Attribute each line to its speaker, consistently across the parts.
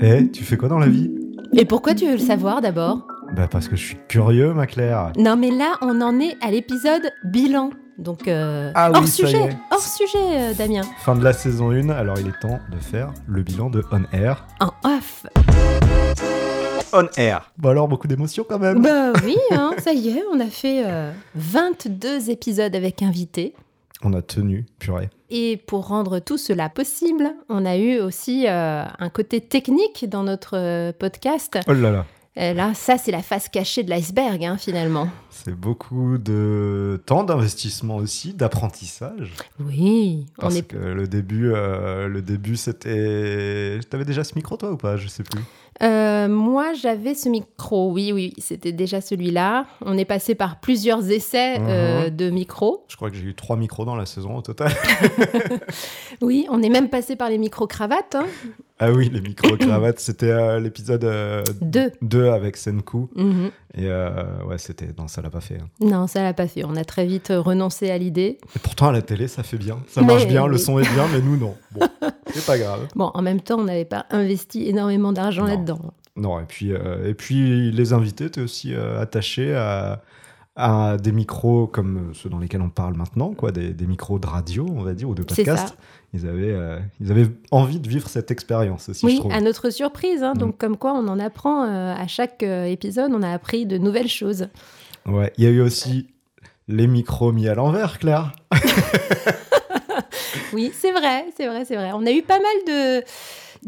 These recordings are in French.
Speaker 1: Eh, tu fais quoi dans la vie?
Speaker 2: Et pourquoi tu veux le savoir d'abord?
Speaker 1: Bah parce que je suis curieux, ma Claire.
Speaker 2: Non mais là, on en est à l'épisode bilan. Donc, euh,
Speaker 1: Ah oui,
Speaker 2: hors
Speaker 1: ça y
Speaker 2: sujet,
Speaker 1: est.
Speaker 2: hors sujet, euh, Damien.
Speaker 1: Fin de la saison 1, alors il est temps de faire le bilan de On Air.
Speaker 2: En off.
Speaker 1: On Air Bon alors, beaucoup d'émotions quand même.
Speaker 2: Bah oui, hein, ça y est, on a fait euh, 22 épisodes avec invités.
Speaker 1: On a tenu, purée.
Speaker 2: Et pour rendre tout cela possible, on a eu aussi euh, un côté technique dans notre euh, podcast.
Speaker 1: Oh là là,
Speaker 2: Et là, ça, c'est la face cachée de l'iceberg, hein, finalement.
Speaker 1: c'est beaucoup de temps d'investissement aussi, d'apprentissage.
Speaker 2: Oui, on
Speaker 1: Parce
Speaker 2: est
Speaker 1: que le début, euh, le début c'était... T'avais déjà ce micro toi ou pas? Je sais plus.
Speaker 2: Euh, moi, j'avais ce micro, oui, oui, c'était déjà celui-là. On est passé par plusieurs essais euh, de micros.
Speaker 1: Je crois que j'ai eu trois micros dans la saison au total.
Speaker 2: Oui, on est même passé par les micro-cravates. hein.
Speaker 1: Ah oui, les micro-cravates, c'était euh, l'épisode euh,
Speaker 2: Deux.
Speaker 1: 2 avec Senku.
Speaker 2: Mhm.
Speaker 1: Et euh, ouais, c'était... Non, ça l'a pas fait. hein.
Speaker 2: Non, ça l'a pas fait. On a très vite euh, renoncé à l'idée.
Speaker 1: Et pourtant, à la télé, ça fait bien. Ça
Speaker 2: Mais
Speaker 1: marche bien, le son est bien, mais nous, non. Bon, c'est pas grave.
Speaker 2: Bon, en même temps, on n'avait pas investi énormément d'argent là-dedans.
Speaker 1: Non, et puis, euh, et puis les invités étaient aussi euh, attachés à, à des micros comme ceux dans lesquels on parle maintenant, quoi, des, des micros de radio, on va dire, ou de podcast. Ils avaient, euh, ils avaient envie de vivre cette expérience aussi, je
Speaker 2: Oui,
Speaker 1: trouve.
Speaker 2: à notre surprise. hein.
Speaker 1: Mm.
Speaker 2: Donc, comme quoi, on en apprend à chaque épisode, on a appris de nouvelles choses.
Speaker 1: Ouais, il y a eu aussi les micros mis à l'envers, Claire.
Speaker 2: Oui, c'est vrai, c'est vrai, c'est vrai. On a eu pas mal de,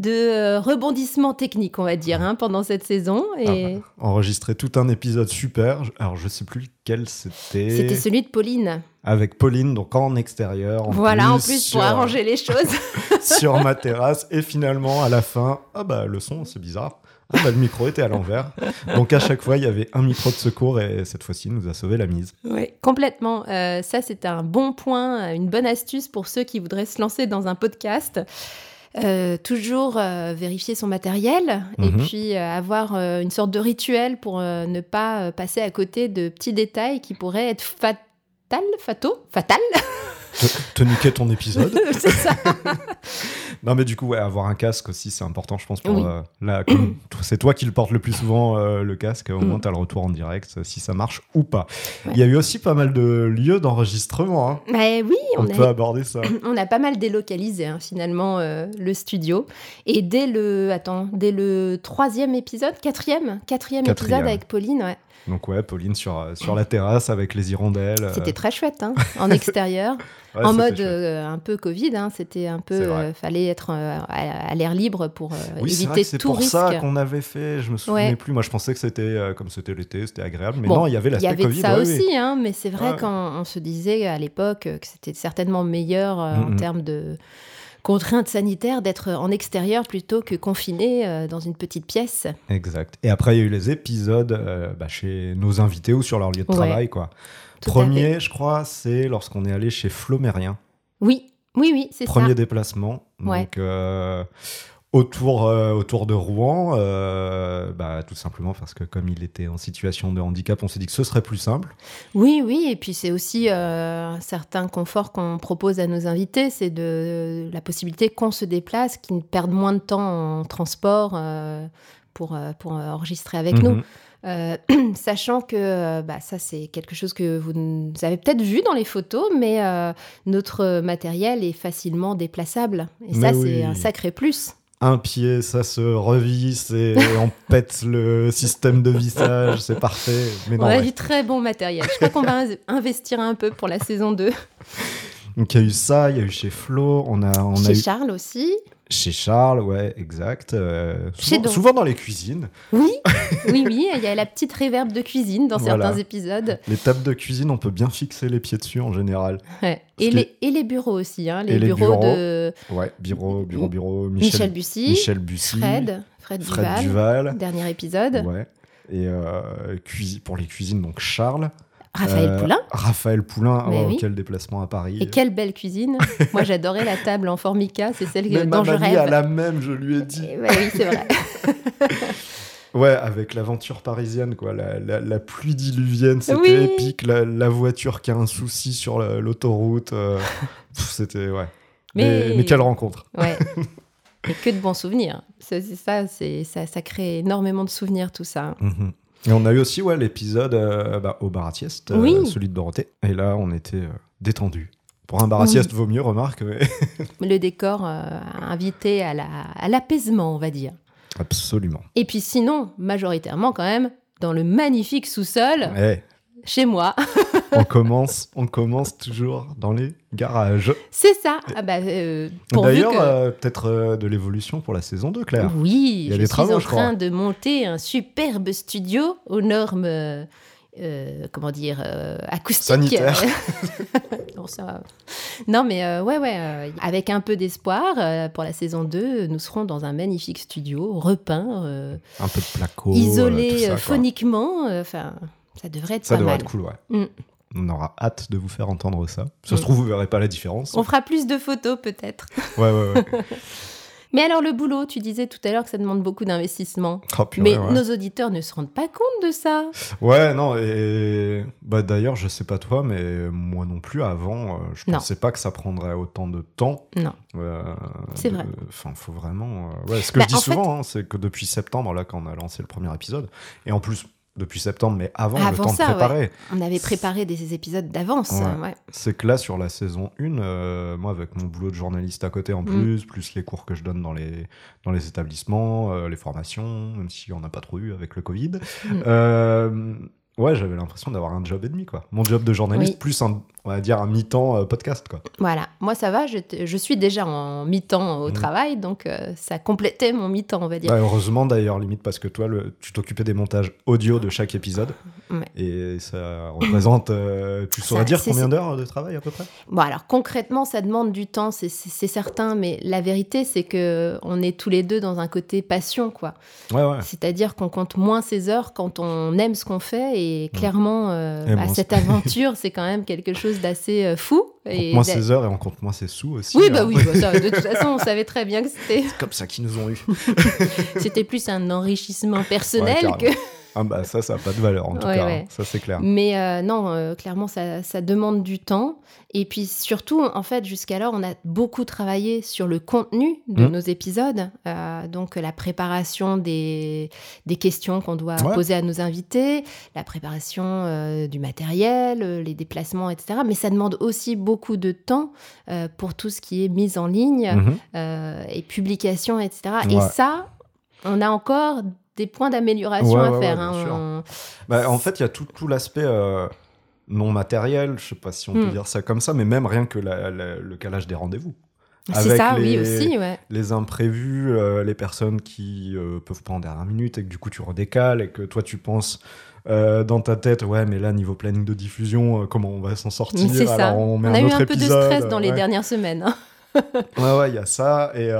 Speaker 2: de euh, rebondissements techniques, on va dire, hein, pendant cette saison. Et
Speaker 1: Enregistré tout un épisode super. Alors, je sais plus lequel c'était.
Speaker 2: c'était celui de Pauline.
Speaker 1: Avec Pauline, donc en extérieur. En
Speaker 2: voilà, en
Speaker 1: plus,
Speaker 2: plus,
Speaker 1: sur,
Speaker 2: pour arranger les choses.
Speaker 1: sur ma terrasse. Et finalement, à la fin, ah bah le son, c'est bizarre. Ah bah le micro était à l'envers. Donc à chaque fois, il y avait un micro de secours et cette fois-ci, il nous a sauvé la mise.
Speaker 2: Oui, complètement. Euh, ça, c'est un bon point, une bonne astuce pour ceux qui voudraient se lancer dans un podcast. Euh, toujours euh, vérifier son matériel et
Speaker 1: Mhm.
Speaker 2: puis euh, avoir euh, une sorte de rituel pour euh, ne pas euh, passer à côté de petits détails qui pourraient être fatal, fato, fatal,
Speaker 1: Te, te niquer ton épisode.
Speaker 2: c'est ça.
Speaker 1: Non mais du coup, ouais, avoir un casque aussi, c'est important, je pense. Pour,
Speaker 2: Oui.
Speaker 1: euh, la- comme c'est toi qui le portes le plus souvent, euh, le casque. Au
Speaker 2: Mm.
Speaker 1: moins, tu as le retour en direct, euh, si ça marche ou pas.
Speaker 2: Ouais.
Speaker 1: Il y a eu aussi pas mal de lieux d'enregistrement. hein.
Speaker 2: Mais oui,
Speaker 1: On,
Speaker 2: on,
Speaker 1: peut
Speaker 2: a,
Speaker 1: aborder ça.
Speaker 2: on a pas mal délocalisé hein, finalement euh, le studio. Et dès le, attends, dès le troisième épisode, quatrième, quatrième,
Speaker 1: Quatrième.
Speaker 2: épisode avec Pauline, ouais.
Speaker 1: Donc ouais, Pauline sur, euh, sur la terrasse avec les hirondelles. euh,
Speaker 2: C'était très chouette, hein, en extérieur,
Speaker 1: ouais,
Speaker 2: en mode euh, un peu Covid. hein, C'était un peu, euh, fallait être euh, à, à l'air libre pour euh,
Speaker 1: Oui,
Speaker 2: éviter
Speaker 1: c'est
Speaker 2: tout
Speaker 1: pour
Speaker 2: risque.
Speaker 1: ça qu'on avait fait. Je me souvenais
Speaker 2: Ouais.
Speaker 1: plus. Moi, je pensais que c'était euh, comme c'était l'été, c'était agréable. Mais
Speaker 2: Bon,
Speaker 1: non, il y avait
Speaker 2: Il y
Speaker 1: l'aspect
Speaker 2: avait
Speaker 1: Covid.
Speaker 2: ça
Speaker 1: ouais,
Speaker 2: aussi, hein, mais c'est vrai qu'on on se disait à l'époque euh, que c'était certainement meilleur euh, en
Speaker 1: Mhm.
Speaker 2: termes de contraintes sanitaires d'être en extérieur plutôt que confiné euh, dans une petite pièce.
Speaker 1: Exact. Et après, il y a eu les épisodes euh, bah, chez nos invités ou sur leur lieu de
Speaker 2: Ouais.
Speaker 1: travail, quoi.
Speaker 2: Tout
Speaker 1: Premier, je crois, c'est lorsqu'on est allé chez Flomérien.
Speaker 2: Oui, oui, oui, c'est ça.
Speaker 1: Premier déplacement.
Speaker 2: Ouais.
Speaker 1: Donc, euh, autour, euh, autour de Rouen, euh, bah, tout simplement parce que comme il était en situation de handicap, on s'est dit que ce serait plus simple.
Speaker 2: Oui, oui, et puis c'est aussi euh, un certain confort qu'on propose à nos invités, c'est de la possibilité qu'on se déplace, qu'ils perdent moins de temps en transport pour, pour enregistrer avec nous.
Speaker 1: Mhm.
Speaker 2: Euh, sachant que bah, ça, c'est quelque chose que vous avez peut-être vu dans les photos, mais euh, notre matériel est facilement déplaçable. Et
Speaker 1: Mais
Speaker 2: ça,
Speaker 1: oui.
Speaker 2: c'est un sacré plus.
Speaker 1: Un pied, ça se revisse et on pète le système de vissage, c'est parfait. Mais non,
Speaker 2: On a
Speaker 1: ouais.
Speaker 2: du très bon matériel. Je crois qu'on va in- investir un peu pour la saison 2.
Speaker 1: Donc il y a eu ça, il y a eu chez Flo, on a, on a
Speaker 2: Chez
Speaker 1: eu
Speaker 2: Charles aussi.
Speaker 1: Chez Charles, ouais, exact. euh, souvent, dans les cuisines.
Speaker 2: Oui, oui, oui. Il y a la petite réverbe de cuisine dans
Speaker 1: Voilà.
Speaker 2: certains épisodes.
Speaker 1: Les tables de cuisine, on peut bien fixer les pieds dessus en général.
Speaker 2: Ouais. Et, les, et les bureaux aussi. hein, les,
Speaker 1: Et les
Speaker 2: bureaux,
Speaker 1: bureaux.
Speaker 2: de
Speaker 1: Ouais, bureau, bureau, bureau.
Speaker 2: Michel,
Speaker 1: Michel,
Speaker 2: Bussy,
Speaker 1: Michel Bussy,
Speaker 2: Fred, Fred,
Speaker 1: Fred
Speaker 2: Duval,
Speaker 1: Duval.
Speaker 2: dernier épisode.
Speaker 1: Ouais. Et euh, pour les cuisines, donc Charles.
Speaker 2: Raphaël
Speaker 1: Euh,
Speaker 2: Poulain.
Speaker 1: Raphaël Poulain, oh,
Speaker 2: oui.
Speaker 1: quel déplacement à Paris.
Speaker 2: Et quelle belle cuisine. Moi, j'adorais la table en formica. C'est celle
Speaker 1: Mais
Speaker 2: que-
Speaker 1: ma
Speaker 2: dont je rêve.
Speaker 1: la même, je lui ai dit.
Speaker 2: Ouais, oui, c'est vrai.
Speaker 1: Ouais, avec l'aventure parisienne, quoi. La, la- la pluie diluvienne, c'était
Speaker 2: Oui.
Speaker 1: épique. La, la voiture qui a un souci sur la- l'autoroute. euh, c'était, ouais. Mais...
Speaker 2: Mais-
Speaker 1: mais quelle rencontre.
Speaker 2: Ouais. Et que de bons souvenirs. Ça, c'est ça, ça, ça crée énormément de souvenirs tout ça.
Speaker 1: Mhm. Et on a eu aussi ouais, l'épisode euh, bah, au bar à sieste, euh,
Speaker 2: Oui.
Speaker 1: celui de Dorothée. Et là, on était euh, détendu. Pour un bar à
Speaker 2: Oui.
Speaker 1: sieste, vaut mieux, remarque. mais-
Speaker 2: Le décor euh, a invité à la- à l'apaisement, on va dire.
Speaker 1: Absolument.
Speaker 2: Et puis sinon, majoritairement quand même, dans le magnifique sous-sol,
Speaker 1: Eh,
Speaker 2: chez moi.
Speaker 1: on, commence, on commence toujours dans les garages.
Speaker 2: C'est ça. Ah bah, euh,
Speaker 1: D'ailleurs,
Speaker 2: que-
Speaker 1: euh, peut-être euh, de l'évolution pour la saison 2, Claire.
Speaker 2: Oui,
Speaker 1: Il y a
Speaker 2: je
Speaker 1: des
Speaker 2: suis
Speaker 1: travaux,
Speaker 2: en
Speaker 1: je crois.
Speaker 2: train de monter un superbe studio aux normes, comment dire, acoustiques.
Speaker 1: Sanitaires.
Speaker 2: non, ça- non, mais ouais, ouais, avec un peu d'espoir, pour la saison 2, nous serons dans un magnifique studio, repeint,
Speaker 1: Un peu de placo.
Speaker 2: isolé
Speaker 1: tout ça, quoi.
Speaker 2: phoniquement. Enfin, ça devrait être
Speaker 1: Ça
Speaker 2: pas
Speaker 1: devrait
Speaker 2: mal.
Speaker 1: être cool, ouais.
Speaker 2: Mm.
Speaker 1: On aura hâte de vous faire entendre ça. Ça se trouve, vous verrez pas la différence.
Speaker 2: On fera plus de photos peut-être.
Speaker 1: Ouais, ouais, ouais.
Speaker 2: Mais alors le boulot, tu disais tout à l'heure que ça demande beaucoup d'investissement.
Speaker 1: Oh,
Speaker 2: Mais
Speaker 1: ouais.
Speaker 2: nos auditeurs ne se rendent pas compte de ça.
Speaker 1: Ouais, non, et bah, d'ailleurs, je sais pas toi, mais moi non plus, avant, euh, je
Speaker 2: Non.
Speaker 1: pensais pas que ça prendrait autant de temps.
Speaker 2: Non.
Speaker 1: Euh,
Speaker 2: C'est
Speaker 1: de-
Speaker 2: vrai.
Speaker 1: Enfin, faut vraiment. euh, Ouais, ce que
Speaker 2: Bah,
Speaker 1: je dis
Speaker 2: fait-
Speaker 1: souvent, hein, c'est que depuis septembre, là, quand on a lancé le premier épisode, et en plus, depuis septembre, mais avant, le
Speaker 2: Avant
Speaker 1: temps
Speaker 2: ça,
Speaker 1: de préparer,
Speaker 2: On avait préparé des épisodes d'avance.
Speaker 1: Ouais.
Speaker 2: ouais.
Speaker 1: c'est que là, sur la saison 1, euh, moi, avec mon boulot de journaliste à côté en
Speaker 2: Mm.
Speaker 1: plus, plus les cours que je donne dans les, dans les établissements, euh, les formations, même si on n'a pas trop eu avec le Covid,
Speaker 2: Mm.
Speaker 1: euh, ouais, j'avais l'impression d'avoir un job et demi, quoi. Mon job de journaliste,
Speaker 2: Oui.
Speaker 1: plus un, on va dire, un mi-temps euh, podcast, quoi.
Speaker 2: Voilà, moi ça va, je, suis déjà en mi-temps au
Speaker 1: Mhm.
Speaker 2: travail, donc euh, ça complétait mon mi-temps, on va dire.
Speaker 1: Ouais, heureusement, d'ailleurs, limite, parce que toi, le, tu t'occupais des montages audio de chaque épisode,
Speaker 2: Ouais.
Speaker 1: et ça représente, euh, tu saurais
Speaker 2: Ça-
Speaker 1: dire combien d'heures de travail, à peu près?
Speaker 2: Bon, alors concrètement, ça demande du temps, c'est- certain, mais la vérité, c'est que on est tous les deux dans un côté passion, quoi.
Speaker 1: Ouais, ouais.
Speaker 2: C'est-à-dire qu'on compte moins ses heures quand on aime ce qu'on fait, et clairement, euh,
Speaker 1: Et
Speaker 2: bah, cette aventure, c'est quand même quelque chose d'assez euh, fou.
Speaker 1: On compte
Speaker 2: Et
Speaker 1: moins ses heures et on compte moins ses sous aussi.
Speaker 2: Oui,
Speaker 1: hein.
Speaker 2: bah oui, bah ça, de toute façon, on savait très bien que c'était
Speaker 1: C'est comme ça qu'ils nous ont eu.
Speaker 2: c'était plus un enrichissement personnel
Speaker 1: Ouais,
Speaker 2: que.
Speaker 1: Ah bah ça, ça n'a pas de valeur en tout
Speaker 2: Ouais,
Speaker 1: cas,
Speaker 2: ouais.
Speaker 1: hein. ça c'est clair.
Speaker 2: Mais euh, non, euh, clairement, ça, ça demande du temps. Et puis surtout, en fait, jusqu'alors, on a beaucoup travaillé sur le contenu de
Speaker 1: Mhm.
Speaker 2: nos épisodes. Euh, donc, la préparation des, des questions qu'on doit
Speaker 1: Ouais.
Speaker 2: poser à nos invités, la préparation du matériel, les déplacements, etc. Mais ça demande aussi beaucoup de temps pour tout ce qui est mise en ligne euh, et publication, etc. Et
Speaker 1: Ouais.
Speaker 2: ça, on a encore des points d'amélioration
Speaker 1: Ouais,
Speaker 2: à
Speaker 1: ouais,
Speaker 2: faire.
Speaker 1: ouais,
Speaker 2: hein. On-
Speaker 1: Bah, en fait, il y a tout, tout l'aspect euh, non matériel, je sais pas si on peut
Speaker 2: Hmm.
Speaker 1: dire ça comme ça, mais même rien que la- la- le calage des rendez-vous.
Speaker 2: C'est
Speaker 1: Avec
Speaker 2: ça, oui,
Speaker 1: les-
Speaker 2: aussi, ouais.
Speaker 1: Les imprévus, euh, les personnes qui euh, peuvent pas en dernière minute et que du coup tu redécales et que toi tu penses euh, dans ta tête, ouais, mais là, niveau planning de diffusion, comment on va s'en sortir? Alors, on met
Speaker 2: On
Speaker 1: un
Speaker 2: a eu
Speaker 1: autre
Speaker 2: un peu de stress dans les dernières semaines. hein.
Speaker 1: Ouais, ouais, il y a ça. Et euh,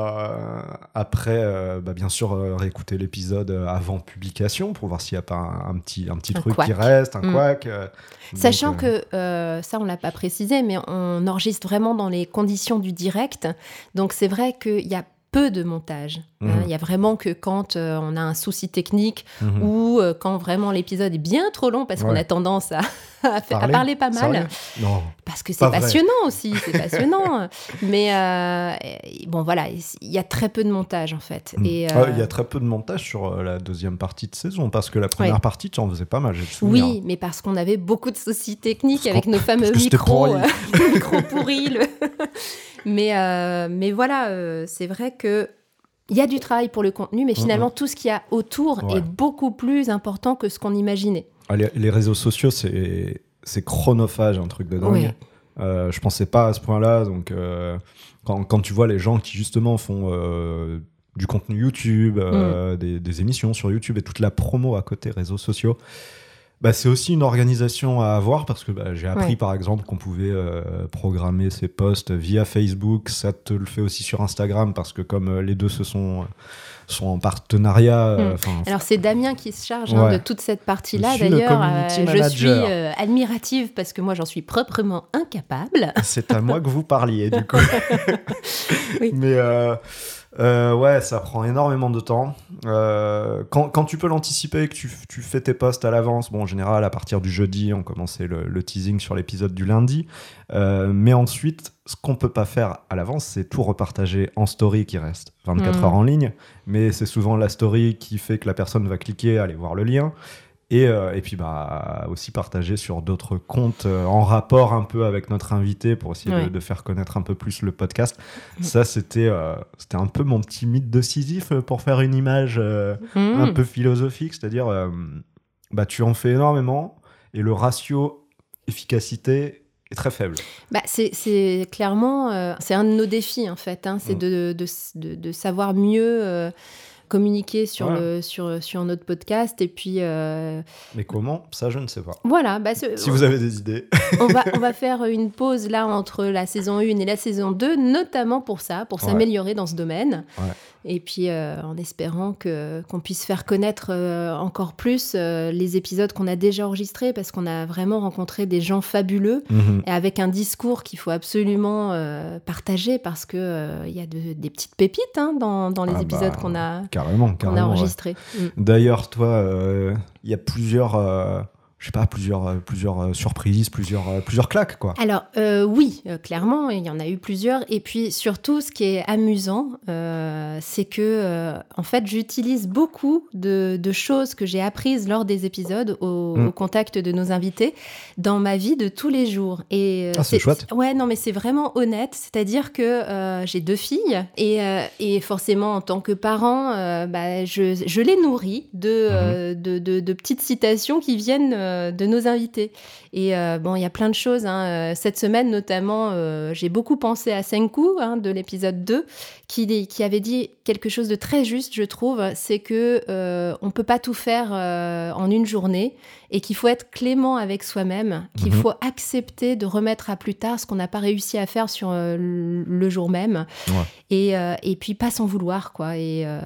Speaker 1: après, euh, bah, bien sûr, euh, réécouter l'épisode euh, avant publication pour voir s'il n'y a pas un, un petit, un petit
Speaker 2: Un
Speaker 1: truc
Speaker 2: couac.
Speaker 1: qui reste, un
Speaker 2: Mm.
Speaker 1: couac. euh,
Speaker 2: Sachant
Speaker 1: donc,
Speaker 2: que, ça on l'a pas précisé, mais on enregistre vraiment dans les conditions du direct. Donc c'est vrai qu'il y a peu de montage. hein.
Speaker 1: Mhm.
Speaker 2: Il y a vraiment que quand euh, on a un souci technique
Speaker 1: mhm.
Speaker 2: ou euh, quand vraiment l'épisode est bien trop long parce qu'on a tendance à, à parler pas mal.
Speaker 1: Non.
Speaker 2: Parce que c'est
Speaker 1: vrai.
Speaker 2: passionnant aussi, c'est passionnant. Mais euh, bon, voilà, il y a très peu de montage en fait.
Speaker 1: Mm.
Speaker 2: Et,
Speaker 1: Ah,
Speaker 2: euh,
Speaker 1: Il y a très peu de montage sur euh, la deuxième partie de saison parce que la première
Speaker 2: Ouais.
Speaker 1: partie, tu en faisais pas mal.
Speaker 2: Oui, mais parce qu'on avait beaucoup de soucis techniques avec nos fameux micros,
Speaker 1: pourri.
Speaker 2: euh, le mais, euh, mais voilà, c'est vrai que il y a du travail pour le contenu, mais finalement, tout ce qu'il y a autour
Speaker 1: Ouais.
Speaker 2: est beaucoup plus important que ce qu'on imaginait.
Speaker 1: Ah, les, les réseaux sociaux, c'est c'est chronophage, un truc de dingue.
Speaker 2: Ouais.
Speaker 1: Euh, je pensais pas à ce point-là. Donc, euh, quand, quand tu vois les gens qui justement font euh, du contenu YouTube,
Speaker 2: Mm.
Speaker 1: euh, des, des émissions sur YouTube et toute la promo à côté réseaux sociaux, bah, c'est aussi une organisation à avoir parce que bah, j'ai appris
Speaker 2: Ouais.
Speaker 1: par exemple qu'on pouvait programmer ses posts via Facebook. Ça te le fait aussi sur Instagram parce que comme les deux se sont, sont en partenariat. euh,
Speaker 2: Mm.
Speaker 1: enfin,
Speaker 2: Alors c'est Damien qui se charge hein, de toute cette partie-là.
Speaker 1: Je suis le
Speaker 2: D'ailleurs, euh, je suis
Speaker 1: manager.
Speaker 2: euh, admirative parce que moi j'en suis proprement incapable.
Speaker 1: C'est à moi que vous parliez, du coup.
Speaker 2: Oui.
Speaker 1: Mais euh, ouais, ça prend énormément de temps. Euh, quand, quand tu peux l'anticiper, que tu, tu fais tes posts à l'avance, bon, en général, à partir du jeudi, on commençait le, le teasing sur l'épisode du lundi. Euh, mais ensuite, ce qu'on peut pas faire à l'avance, c'est tout repartager en story qui reste 24
Speaker 2: Mm.
Speaker 1: heures en ligne, mais c'est souvent la story qui fait que la personne va cliquer, aller voir le lien. Et, euh, et puis bah, aussi partager sur d'autres comptes euh, en rapport un peu avec notre invité pour essayer de-
Speaker 2: Ouais.
Speaker 1: de, faire connaître un peu plus le podcast.
Speaker 2: Mm.
Speaker 1: Ça, c'était euh, c'était un peu mon petit mythe de Sisyphe pour faire une image
Speaker 2: Mmh.
Speaker 1: un peu philosophique, c'est-à-dire bah, tu en fais énormément et le ratio efficacité est très faible.
Speaker 2: Bah, c'est clairement, c'est un de nos défis en fait, hein, c'est
Speaker 1: Mm.
Speaker 2: de, de, de- savoir mieux communiquer sur, le, sur, sur notre podcast. Et puis euh,
Speaker 1: Mais comment? Ça, je ne sais pas.
Speaker 2: voilà, bah,
Speaker 1: Si vous avez des idées.
Speaker 2: on, va, on va faire une pause là entre la saison 1 et la saison 2, notamment pour ça, pour
Speaker 1: Ouais.
Speaker 2: s'améliorer dans ce domaine.
Speaker 1: Ouais.
Speaker 2: Et puis euh, en espérant que qu'on puisse faire connaître euh, encore plus euh, les épisodes qu'on a déjà enregistrés, parce qu'on a vraiment rencontré des gens fabuleux
Speaker 1: Mhm.
Speaker 2: et avec un discours qu'il faut absolument partager parce que il y a de- des petites pépites hein, dans, dans les
Speaker 1: Ah
Speaker 2: épisodes
Speaker 1: bah,
Speaker 2: qu'on a,
Speaker 1: Carrément,
Speaker 2: qu'on a
Speaker 1: carrément. ouais.
Speaker 2: enregistrés. Mm.
Speaker 1: D'ailleurs, toi, il y a plusieurs, je sais pas, plusieurs, euh, plusieurs euh, surprises, plusieurs, euh, plusieurs claques, quoi.
Speaker 2: Alors euh, oui, euh, clairement, il y en a eu plusieurs. Et puis surtout, ce qui est amusant, euh, c'est que en fait, j'utilise beaucoup de, de choses que j'ai apprises lors des épisodes au,
Speaker 1: Mm.
Speaker 2: au contact de nos invités dans ma vie de tous les jours. Et
Speaker 1: Ah, c'est chouette.
Speaker 2: Ouais, non, mais c'est vraiment honnête. C'est-à-dire que j'ai deux filles et, et forcément, en tant que parent, bah, je, je les nourris de, euh, de, de- de petites citations qui viennent de nos invités. Et euh, bon, il y a plein de choses. hein. Euh, Cette semaine, notamment, euh, j'ai beaucoup pensé à Senku hein, de l'épisode 2, qui, qui avait dit quelque chose de très juste, je trouve. C'est que euh, on peut pas tout faire euh, en une journée et qu'il faut être clément avec soi-même, qu'il
Speaker 1: Mhm.
Speaker 2: faut accepter de remettre à plus tard ce qu'on n'a pas réussi à faire sur euh, le jour même.
Speaker 1: Ouais.
Speaker 2: Et, euh, et puis pas s'en vouloir, quoi. Et euh,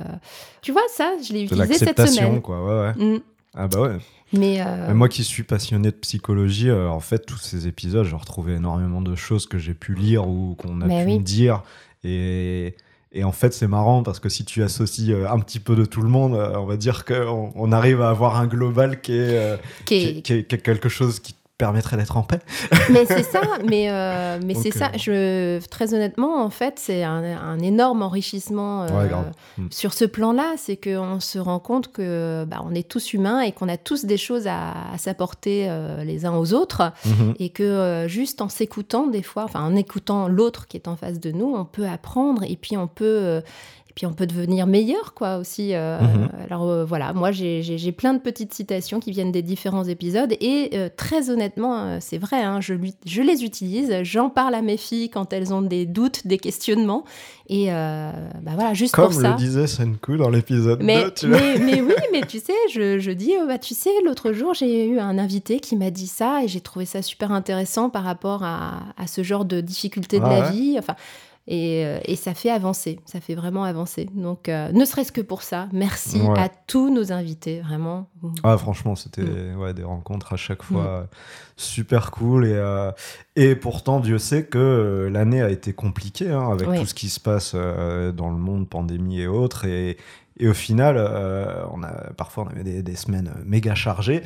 Speaker 2: tu vois, ça, je l'ai utilisé cette semaine.
Speaker 1: quoi. Ouais, ouais.
Speaker 2: Mm.
Speaker 1: Ah bah ouais.
Speaker 2: Mais, euh,
Speaker 1: Mais Moi qui suis passionné de psychologie, euh, en fait, tous ces épisodes, j'ai retrouvé énormément de choses que j'ai pu lire ou qu'on a
Speaker 2: Mais
Speaker 1: pu
Speaker 2: oui.
Speaker 1: me dire. Et, et en fait, c'est marrant parce que si tu associes euh, un petit peu de tout le monde, on va dire qu'on on arrive à avoir un global qui est,
Speaker 2: qui est-
Speaker 1: qui est- qui quelque chose qui permettrait d'être en paix.
Speaker 2: mais c'est ça, mais, euh, mais c'est ça. Je, très honnêtement, en fait, c'est un, un énorme enrichissement euh,
Speaker 1: Ouais. Mm.
Speaker 2: sur ce plan-là. C'est qu'on se rend compte que bah, on est tous humains et qu'on a tous des choses à, à s'apporter euh, les uns aux autres.
Speaker 1: Mhm.
Speaker 2: Et que euh, juste en s'écoutant, des fois, enfin en écoutant l'autre qui est en face de nous, on peut apprendre et puis on peut. Puis on peut devenir meilleur, quoi, aussi. euh,
Speaker 1: Mhm.
Speaker 2: Alors euh, voilà, moi j'ai- plein de petites citations qui viennent des différents épisodes et euh, très honnêtement, c'est vrai, hein, je, lui- je les utilise, j'en parle à mes filles quand elles ont des doutes, des questionnements et bah voilà, juste
Speaker 1: Comme
Speaker 2: pour ça.
Speaker 1: le disait Senku dans l'épisode
Speaker 2: Mais,
Speaker 1: 2, tu vois.
Speaker 2: mais, mais oui, mais tu sais, je, je dis, euh, bah, tu sais, l'autre jour, j'ai eu un invité qui m'a dit ça et j'ai trouvé ça super intéressant par rapport à, à ce genre de difficultés de
Speaker 1: Ah
Speaker 2: la
Speaker 1: ouais.
Speaker 2: vie. Enfin, et, euh, et ça fait avancer, ça fait vraiment avancer. Donc, euh, ne serait-ce que pour ça, merci
Speaker 1: Ouais.
Speaker 2: à tous nos invités, vraiment.
Speaker 1: Ah, franchement, c'était
Speaker 2: Mm.
Speaker 1: ouais, des rencontres à chaque fois euh, super cool. Et, euh, et pourtant, Dieu sait que l'année a été compliquée hein, avec tout ce qui se passe euh, dans le monde, pandémie et autres. Et, et au final, on a, parfois, on avait des, des semaines méga chargées.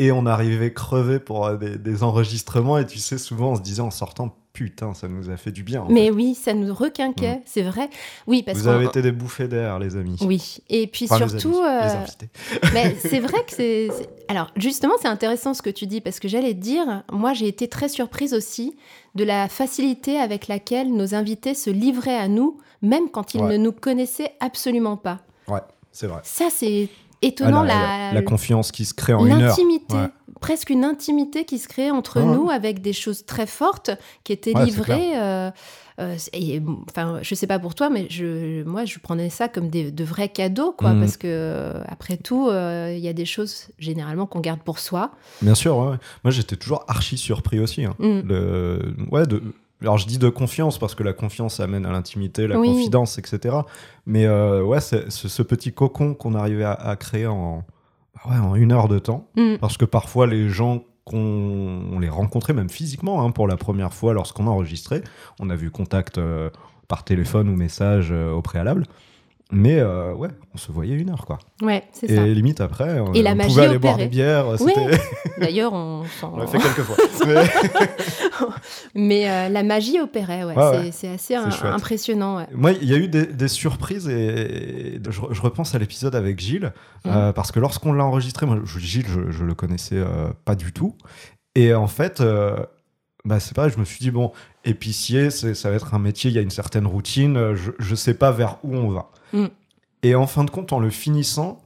Speaker 1: Et on arrivait crevé pour des, des enregistrements. Et tu sais, souvent, on se disait en sortant, putain, ça nous a fait du bien. en
Speaker 2: Mais
Speaker 1: fait.
Speaker 2: oui, ça nous requinquait, c'est vrai. Oui, parce
Speaker 1: Vous avez été des bouffées d'air, les amis.
Speaker 2: Oui, et puis
Speaker 1: Enfin,
Speaker 2: surtout, euh. Mais c'est vrai que c'est. c'est- Alors, justement, c'est intéressant ce que tu dis, parce que j'allais te dire, moi, j'ai été très surprise aussi de la facilité avec laquelle nos invités se livraient à nous, même quand ils
Speaker 1: Ouais.
Speaker 2: ne nous connaissaient absolument pas.
Speaker 1: Ouais, c'est vrai.
Speaker 2: Ça, c'est
Speaker 1: Ah,
Speaker 2: étonnant,
Speaker 1: la,
Speaker 2: la,
Speaker 1: la confiance qui se crée en une heure.
Speaker 2: l'intimité.
Speaker 1: Ouais.
Speaker 2: Presque une intimité qui se crée entre
Speaker 1: Ouais.
Speaker 2: nous avec des choses très fortes qui étaient
Speaker 1: Ouais,
Speaker 2: livrées. euh, euh, et, enfin, je sais pas pour toi, mais je, moi, je prenais ça comme des, de vrais cadeaux, quoi,
Speaker 1: Mhm.
Speaker 2: parce que euh, après tout, euh, il y a des choses généralement qu'on garde pour soi.
Speaker 1: Bien sûr. Moi, j'étais toujours archi surpris aussi. hein.
Speaker 2: Mm.
Speaker 1: Le... Ouais, de... Alors, je dis de confiance parce que la confiance amène à l'intimité, la
Speaker 2: Oui.
Speaker 1: confidence, etc. Mais euh, ouais, c'est ce, ce petit cocon qu'on arrivait à, à créer en... ouais, en une heure de temps.
Speaker 2: Mm.
Speaker 1: Parce que parfois, les gens qu'on on les rencontrait, même physiquement, hein, pour la première fois lorsqu'on a enregistré, on a vu contact euh, par téléphone ou message euh, au préalable. Mais euh, ouais, on se voyait une heure, quoi.
Speaker 2: Ouais, c'est
Speaker 1: Et
Speaker 2: ça.
Speaker 1: limite après, on,
Speaker 2: Et la
Speaker 1: on
Speaker 2: magie
Speaker 1: pouvait aller boire des bières.
Speaker 2: Ouais.
Speaker 1: C'était...
Speaker 2: D'ailleurs, on s'en-
Speaker 1: on l'a fait quelques fois. Mais-
Speaker 2: Mais euh, la magie opérait, ouais. C'est,
Speaker 1: ouais.
Speaker 2: c'est assez un- impressionnant, ouais.
Speaker 1: Moi, il y a eu des, des surprises et je, je repense à l'épisode avec Gilles
Speaker 2: Mhm.
Speaker 1: euh, parce que lorsqu'on l'a enregistré, moi, Gilles, je, je le connaissais euh, pas du tout. Et en fait, bah, c'est pareil, je me suis dit, bon, épicier, ça va être un métier, il y a une certaine routine, je, je sais pas vers où on va.
Speaker 2: Mhm.
Speaker 1: Et en fin de compte, en le finissant,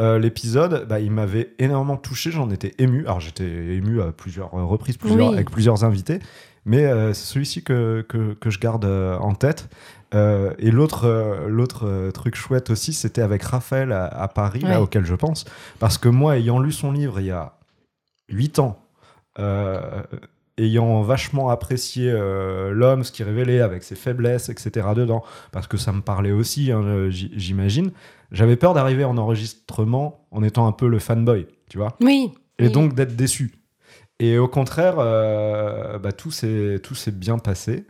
Speaker 1: euh, l'épisode, bah, il m'avait énormément touché, j'en étais ému. Alors j'étais ému à plusieurs reprises, plusieurs,
Speaker 2: Oui.
Speaker 1: avec plusieurs invités, mais euh, c'est celui-ci que, que, que je garde euh, en tête. Et l'autre l'autre truc chouette aussi, c'était avec Raphaël à, à Paris, là, auquel je pense. Parce que moi, ayant lu son livre il y a 8 ans, ayant vachement apprécié euh, l'homme, ce qu'il révélait avec ses faiblesses, etc. dedans, parce que ça me parlait aussi, hein, euh, j'imagine, j'avais peur d'arriver en enregistrement en étant un peu le fanboy, tu vois
Speaker 2: Oui.
Speaker 1: et
Speaker 2: oui.
Speaker 1: donc d'être déçu. Et au contraire, euh, bah, tout s'est bien passé.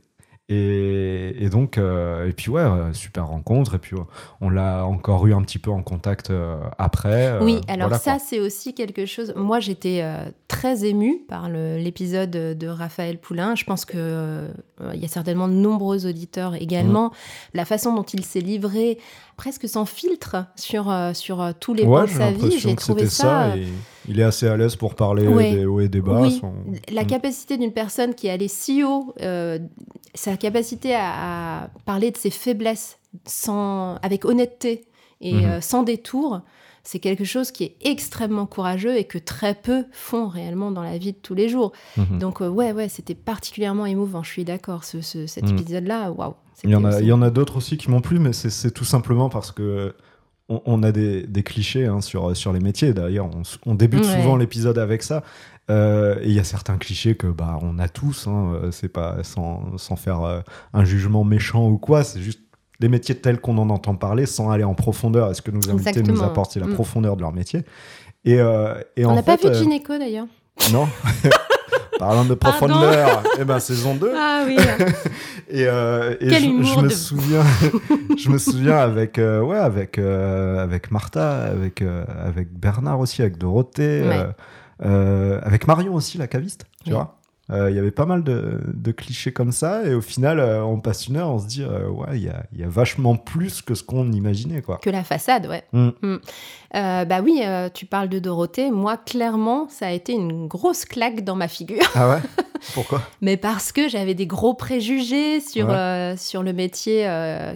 Speaker 1: Et, et donc, euh, et puis ouais, euh, super rencontre. Et puis euh, on l'a encore eu un petit peu en contact après.
Speaker 2: Oui, alors
Speaker 1: voilà,
Speaker 2: ça,
Speaker 1: quoi.
Speaker 2: c'est aussi quelque chose. Moi, j'étais très émue par le- l'épisode de Raphaël Poulain. Je pense que euh, il y a certainement de nombreux auditeurs également.
Speaker 1: Mm.
Speaker 2: La façon dont il s'est livré, presque sans filtre, sur, sur tous les
Speaker 1: Ouais,
Speaker 2: points de sa vie, j'ai trouvé ça.
Speaker 1: ça. et il est assez à l'aise pour parler
Speaker 2: Ouais.
Speaker 1: des hauts et des bas.
Speaker 2: Oui, la
Speaker 1: Mm.
Speaker 2: capacité d'une personne qui est allée si haut, euh, sa capacité à, à parler de ses faiblesses sans, avec honnêteté et
Speaker 1: Mhm.
Speaker 2: euh, sans détour, c'est quelque chose qui est extrêmement courageux et que très peu font réellement dans la vie de tous les jours.
Speaker 1: Mhm.
Speaker 2: Donc euh, ouais, ouais, c'était particulièrement émouvant. Je suis d'accord. Ce, ce- cet
Speaker 1: Mhm.
Speaker 2: épisode-là, waouh.
Speaker 1: Il y en a, d'autres aussi qui m'ont plu, mais c'est tout simplement parce que on, on a des, des clichés hein, sur, sur les métiers. D'ailleurs, on, débute
Speaker 2: Ouais.
Speaker 1: souvent l'épisode avec ça. Euh, et il y a certains clichés que bah on a tous. hein, euh, c'est pas sans, sans faire euh, un jugement méchant ou quoi. C'est juste les métiers tels qu'on en entend parler, sans aller en profondeur. Est-ce que nos invités nous apportent la
Speaker 2: Mm.
Speaker 1: profondeur de leur métier? Et, euh, et
Speaker 2: On n'a pas vu de gynéco d'ailleurs.
Speaker 1: non. Parlant de profondeur, eh ben saison 2.
Speaker 2: Ah oui.
Speaker 1: Et, euh, et
Speaker 2: Quel
Speaker 1: je, je me
Speaker 2: de-
Speaker 1: souviens, je me souviens avec euh, ouais avec euh, avec Martha, avec euh, avec Bernard aussi, avec Dorothée,
Speaker 2: Ouais.
Speaker 1: euh, euh, avec Marion aussi la caviste, tu
Speaker 2: Oui.
Speaker 1: vois. Euh, Il y avait pas mal de, de clichés comme ça et au final euh, on passe une heure, on se dit euh, ouais il y a, il y a vachement plus que ce qu'on imaginait quoi.
Speaker 2: que la façade, ouais.
Speaker 1: Mm.
Speaker 2: Mm. Bah oui, tu parles de Dorothée. Moi, clairement, ça a été une grosse claque dans ma figure.
Speaker 1: Ah ouais? Pourquoi?
Speaker 2: Mais parce que j'avais des gros préjugés sur,
Speaker 1: Ouais.
Speaker 2: sur le métier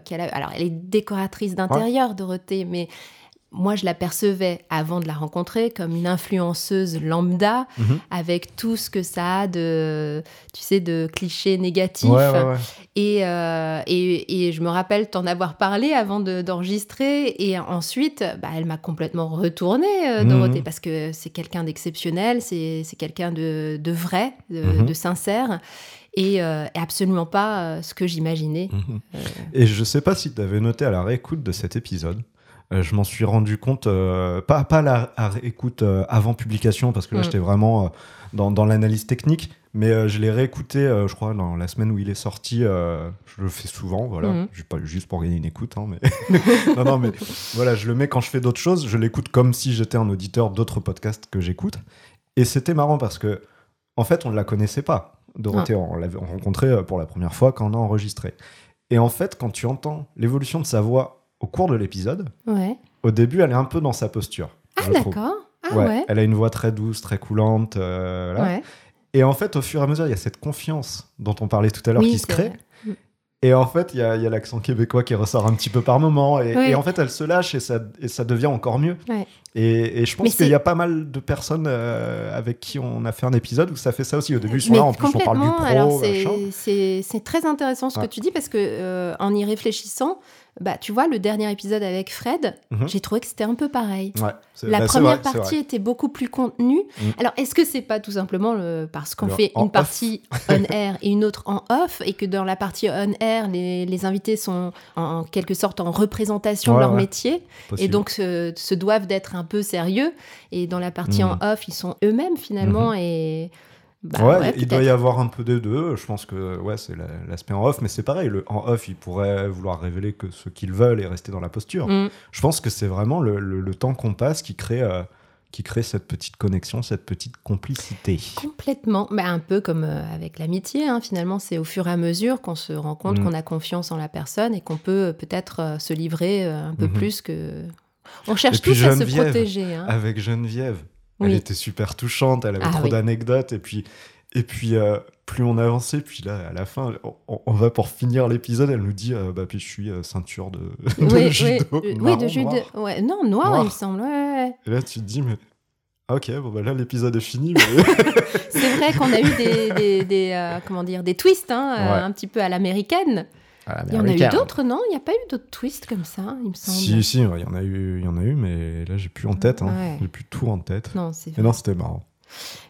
Speaker 2: qu'elle a. Alors, elle est décoratrice d'intérieur, Dorothée, mais moi, je la percevais avant de la rencontrer comme une influenceuse lambda,
Speaker 1: Mhm.
Speaker 2: avec tout ce que ça a de, tu sais, de clichés négatifs.
Speaker 1: Ouais ouais ouais.
Speaker 2: Et, euh, et, et je me rappelle t'en avoir parlé avant de- d'enregistrer. et ensuite, bah, elle m'a complètement retournée, euh,
Speaker 1: Mhm.
Speaker 2: Dorothée, parce que c'est quelqu'un d'exceptionnel, c'est quelqu'un de, de vrai, de,
Speaker 1: Mhm.
Speaker 2: de sincère, et, euh, et absolument pas ce que j'imaginais.
Speaker 1: Et je sais pas si tu avais noté à la réécoute de cet épisode. Euh, je m'en suis rendu compte, euh, pas, pas à la à réécoute euh, avant publication, parce que là
Speaker 2: Mm.
Speaker 1: j'étais vraiment dans, dans l'analyse technique, mais euh, je l'ai réécouté, euh, je crois, dans la semaine où il est sorti. euh, je le fais souvent, voilà,
Speaker 2: Mhm.
Speaker 1: Juste pas juste pour gagner une écoute, hein, mais non, non, mais voilà, je le mets quand je fais d'autres choses, je l'écoute comme si j'étais un auditeur d'autres podcasts que j'écoute. Et c'était marrant parce que, en fait, on ne la connaissait pas. Dorothée, on l'avait rencontrée pour la première fois quand on a enregistré. Et en fait, quand tu entends l'évolution de sa voix au cours de l'épisode,
Speaker 2: ouais.
Speaker 1: au début, elle est un peu dans sa posture.
Speaker 2: Ah, d'accord. Ah,
Speaker 1: Ouais,
Speaker 2: ouais.
Speaker 1: Elle a une voix très douce, très coulante. euh, voilà.
Speaker 2: Ouais.
Speaker 1: Et en fait, au fur et à mesure, il y a cette confiance dont on parlait tout à l'heure
Speaker 2: Oui,
Speaker 1: qui se crée.
Speaker 2: vrai. Mm.
Speaker 1: Et en fait, il y a, l'accent québécois qui ressort un petit peu par moment. Et,
Speaker 2: Ouais.
Speaker 1: et en fait, elle se lâche et ça, et ça devient encore mieux.
Speaker 2: Ouais.
Speaker 1: Et, et je pense qu'il y a pas mal de personnes euh, avec qui on a fait un épisode où ça fait ça aussi. Au début, ils sont là, en plus, on parle du
Speaker 2: complètement.
Speaker 1: pro.
Speaker 2: C'est- très intéressant ce
Speaker 1: Ouais.
Speaker 2: que tu dis parce que euh, en y réfléchissant, bah, tu vois, le dernier épisode avec Fred,
Speaker 1: Mhm.
Speaker 2: j'ai trouvé que c'était un peu pareil.
Speaker 1: Ouais,
Speaker 2: La
Speaker 1: bah,
Speaker 2: première
Speaker 1: vrai,
Speaker 2: partie était beaucoup plus contenue.
Speaker 1: Mm.
Speaker 2: Alors, est-ce que c'est pas tout simplement le- parce qu'on fait une partie on air et une autre en off et que dans la partie on air, les, les invités sont en, en quelque sorte en représentation
Speaker 1: Ouais,
Speaker 2: de leur
Speaker 1: ouais.
Speaker 2: métier et donc se, se doivent d'être un peu sérieux et dans la partie
Speaker 1: Mm.
Speaker 2: en off, ils sont eux-mêmes finalement et Bah
Speaker 1: ouais,
Speaker 2: ouais,
Speaker 1: il doit y avoir un peu des deux. Je pense que ouais, c'est la- l'aspect en off, mais c'est pareil. Le, en off, ils pourraient vouloir révéler que ce qu'ils veulent et rester dans la posture.
Speaker 2: Mm.
Speaker 1: Je pense que c'est vraiment le, le- le temps qu'on passe qui crée, euh, qui crée cette petite connexion, cette petite complicité.
Speaker 2: Complètement. Bah, un peu comme euh, avec l'amitié, hein. finalement, c'est au fur et à mesure qu'on se rend compte
Speaker 1: Mm.
Speaker 2: qu'on a confiance en la personne et qu'on peut euh, peut-être euh, se livrer un peu
Speaker 1: Mhm.
Speaker 2: plus que. On cherche tous à se protéger. hein.
Speaker 1: Avec Geneviève, elle était super touchante, elle avait
Speaker 2: Ah
Speaker 1: trop
Speaker 2: oui.
Speaker 1: d'anecdotes. Et puis, et puis euh, plus on avançait, puis là, à la fin, on, on va pour finir l'épisode, elle nous dit euh, Bah, puis je suis euh, ceinture de, de
Speaker 2: Oui, oui,
Speaker 1: judo.
Speaker 2: oui,
Speaker 1: marron,
Speaker 2: de judo. Ouais, non, noir,
Speaker 1: Noir.
Speaker 2: il me semble. ouais.
Speaker 1: Et là, tu te dis Mais. Ok, bon bah là l'épisode est fini. Mais...
Speaker 2: C'est vrai qu'on a eu des, des, des, comment dire, des twists hein,
Speaker 1: Ouais.
Speaker 2: un petit peu à l'américaine. Il y en a eu d'autres, non? Il n'y a pas eu d'autres twists comme ça, il me semble.
Speaker 1: Si, si, ouais, il y en a eu, il y en a eu, mais là j'ai plus en tête. Hein.
Speaker 2: Ouais.
Speaker 1: J'ai plus tout en tête.
Speaker 2: Non, c'est
Speaker 1: non, c'était marrant.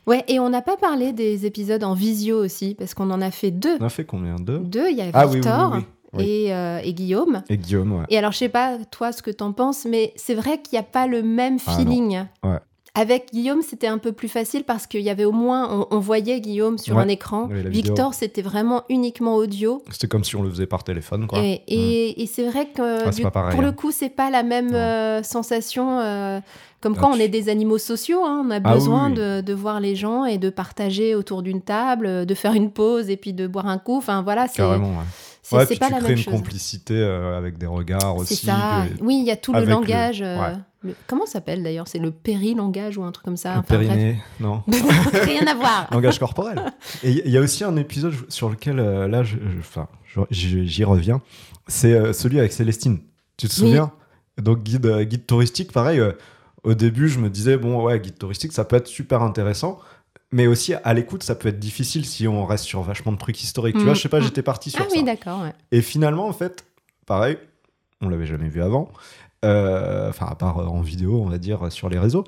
Speaker 2: Ouais, et on n'a pas parlé des épisodes en visio aussi, parce qu'on en a fait deux.
Speaker 1: On a fait combien? Deux?
Speaker 2: Deux, il y a
Speaker 1: Ah oui,
Speaker 2: Victor
Speaker 1: oui, oui. Oui.
Speaker 2: Et, euh, et Guillaume.
Speaker 1: Et Guillaume, ouais.
Speaker 2: Et alors, je sais pas, toi, ce que t'en penses, mais c'est vrai qu'il n'y a pas le même
Speaker 1: Ah,
Speaker 2: feeling.
Speaker 1: Ouais.
Speaker 2: Avec Guillaume, c'était un peu plus facile parce qu'il y avait au moins, on, on voyait Guillaume sur
Speaker 1: Ouais.
Speaker 2: un écran.
Speaker 1: Oui.
Speaker 2: Victor, c'était vraiment uniquement audio.
Speaker 1: C'était comme si on le faisait par téléphone, quoi.
Speaker 2: Et, et- et c'est vrai que
Speaker 1: Ah,
Speaker 2: du-
Speaker 1: pareil,
Speaker 2: pour le
Speaker 1: hein.
Speaker 2: coup, c'est pas la même euh, sensation. euh, comme
Speaker 1: Ah,
Speaker 2: quand on
Speaker 1: tu-
Speaker 2: est des animaux sociaux, hein, on a
Speaker 1: Ah
Speaker 2: besoin
Speaker 1: oui.
Speaker 2: De, de voir les gens et de partager autour d'une table, de faire une pause et puis de boire un coup. Enfin voilà, c'est
Speaker 1: Carrément, ouais.
Speaker 2: c'est
Speaker 1: Ouais,
Speaker 2: pas
Speaker 1: tu
Speaker 2: la
Speaker 1: crées
Speaker 2: même
Speaker 1: une
Speaker 2: chose.
Speaker 1: complicité euh, avec des regards aussi.
Speaker 2: ça. Oui, il y a tout le
Speaker 1: avec le-
Speaker 2: langage.
Speaker 1: ouais.
Speaker 2: Le- Comment ça s'appelle d'ailleurs? C'est le périlangage ou un truc comme ça?
Speaker 1: Le
Speaker 2: Enfin, bref.
Speaker 1: périnée, non
Speaker 2: Rien à voir.
Speaker 1: Langage corporel. Et il y a aussi un épisode sur lequel, euh, là, j'y reviens. C'est euh, celui avec Célestine. Tu te
Speaker 2: Oui.
Speaker 1: souviens? Donc, guide, euh, guide touristique, pareil. euh, au début, je me disais, bon, ouais, guide touristique, ça peut être super intéressant. Mais aussi, à l'écoute, ça peut être difficile si on reste sur vachement de trucs historiques. Tu
Speaker 2: Mm,
Speaker 1: vois, je sais pas,
Speaker 2: mm.
Speaker 1: j'étais parti sur
Speaker 2: Ah
Speaker 1: ça.
Speaker 2: oui, d'accord. ouais.
Speaker 1: Et finalement, en fait, pareil, on l'avait jamais vu avant. Euh, Enfin, à part euh, en vidéo, on va dire, sur les réseaux.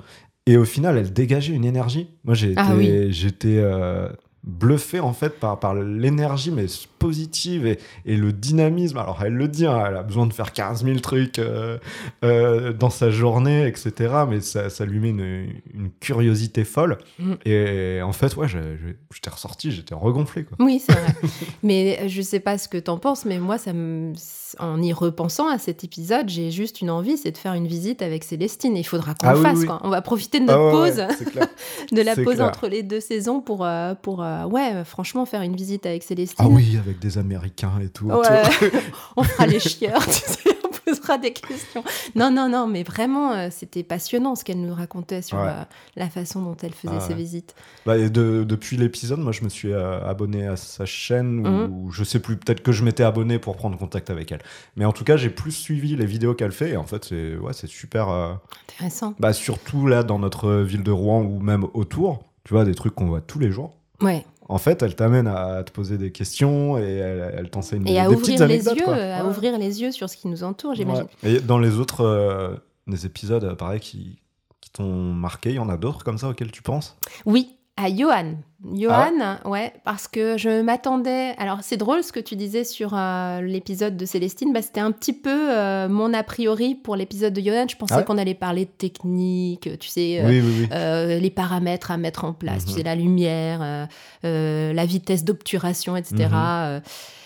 Speaker 1: Et au final, elle dégageait une énergie. Moi, j'ai été,
Speaker 2: Ah oui.
Speaker 1: j'étais euh, bluffé, en fait, par, par l'énergie, mais positive et, et le dynamisme. Alors, elle le dit, hein, elle a besoin de faire 15 000 trucs euh, euh, dans sa journée, etc. Mais ça, ça lui met une, une curiosité folle.
Speaker 2: Mm.
Speaker 1: Et en fait, ouais, j'étais ressorti, j'étais regonflé, quoi.
Speaker 2: Oui, c'est vrai. mais je sais pas ce que t'en penses, mais moi, ça me... en y repensant à cet épisode, j'ai juste une envie, c'est de faire une visite avec Célestine. Il faudra qu'on
Speaker 1: Ah
Speaker 2: le fasse.
Speaker 1: oui.
Speaker 2: quoi. On va profiter de
Speaker 1: Ah
Speaker 2: notre
Speaker 1: ouais,
Speaker 2: pause,
Speaker 1: ouais, c'est clair.
Speaker 2: de la pause
Speaker 1: clair.
Speaker 2: entre les deux saisons pour, euh, pour euh, ouais, franchement, faire une visite avec Célestine.
Speaker 1: Ah oui, avec des Américains et tout.
Speaker 2: Ouais.
Speaker 1: autour.
Speaker 2: on fera les chieurs, tu sais, posera des questions. Non, non, non, mais vraiment, euh, c'était passionnant ce qu'elle nous racontait sur
Speaker 1: Ouais.
Speaker 2: euh, la façon dont elle faisait
Speaker 1: Ah
Speaker 2: ses
Speaker 1: ouais.
Speaker 2: visites.
Speaker 1: Bah, et de- depuis l'épisode, moi, je me suis euh, abonné à sa chaîne,
Speaker 2: Mhm.
Speaker 1: ou je sais plus, peut-être que je m'étais abonné pour prendre contact avec elle. Mais en tout cas, j'ai plus suivi les vidéos qu'elle fait, et en fait, c'est ouais, super. euh,
Speaker 2: Intéressant.
Speaker 1: bah, surtout là, dans notre ville de Rouen, ou même autour, tu vois, des trucs qu'on voit tous les jours.
Speaker 2: Ouais.
Speaker 1: En fait, elle t'amène à te poser des questions et elle, elle t'enseigne
Speaker 2: Et
Speaker 1: des,
Speaker 2: à
Speaker 1: des
Speaker 2: ouvrir
Speaker 1: petites
Speaker 2: les
Speaker 1: anecdotes.
Speaker 2: yeux,
Speaker 1: quoi.
Speaker 2: à
Speaker 1: Ouais.
Speaker 2: ouvrir les yeux sur ce qui nous entoure, j'imagine.
Speaker 1: Ouais. Et dans les autres euh, des épisodes, euh, pareil, qui, qui t'ont marqué, il y en a d'autres comme ça auxquels tu penses?
Speaker 2: Oui, à Johan.
Speaker 1: Ah
Speaker 2: Johan, ouais, parce que je m'attendais. Alors, c'est drôle ce que tu disais sur euh, l'épisode de Célestine. Bah, C'était un petit peu euh, mon a priori pour l'épisode de Johan. Je pensais
Speaker 1: Ah ouais
Speaker 2: qu'on allait parler de technique, tu sais, euh,
Speaker 1: Oui, oui, oui.
Speaker 2: les paramètres à mettre en place, tu
Speaker 1: Mhm.
Speaker 2: sais, la lumière, la vitesse d'obturation, etc.
Speaker 1: Mhm.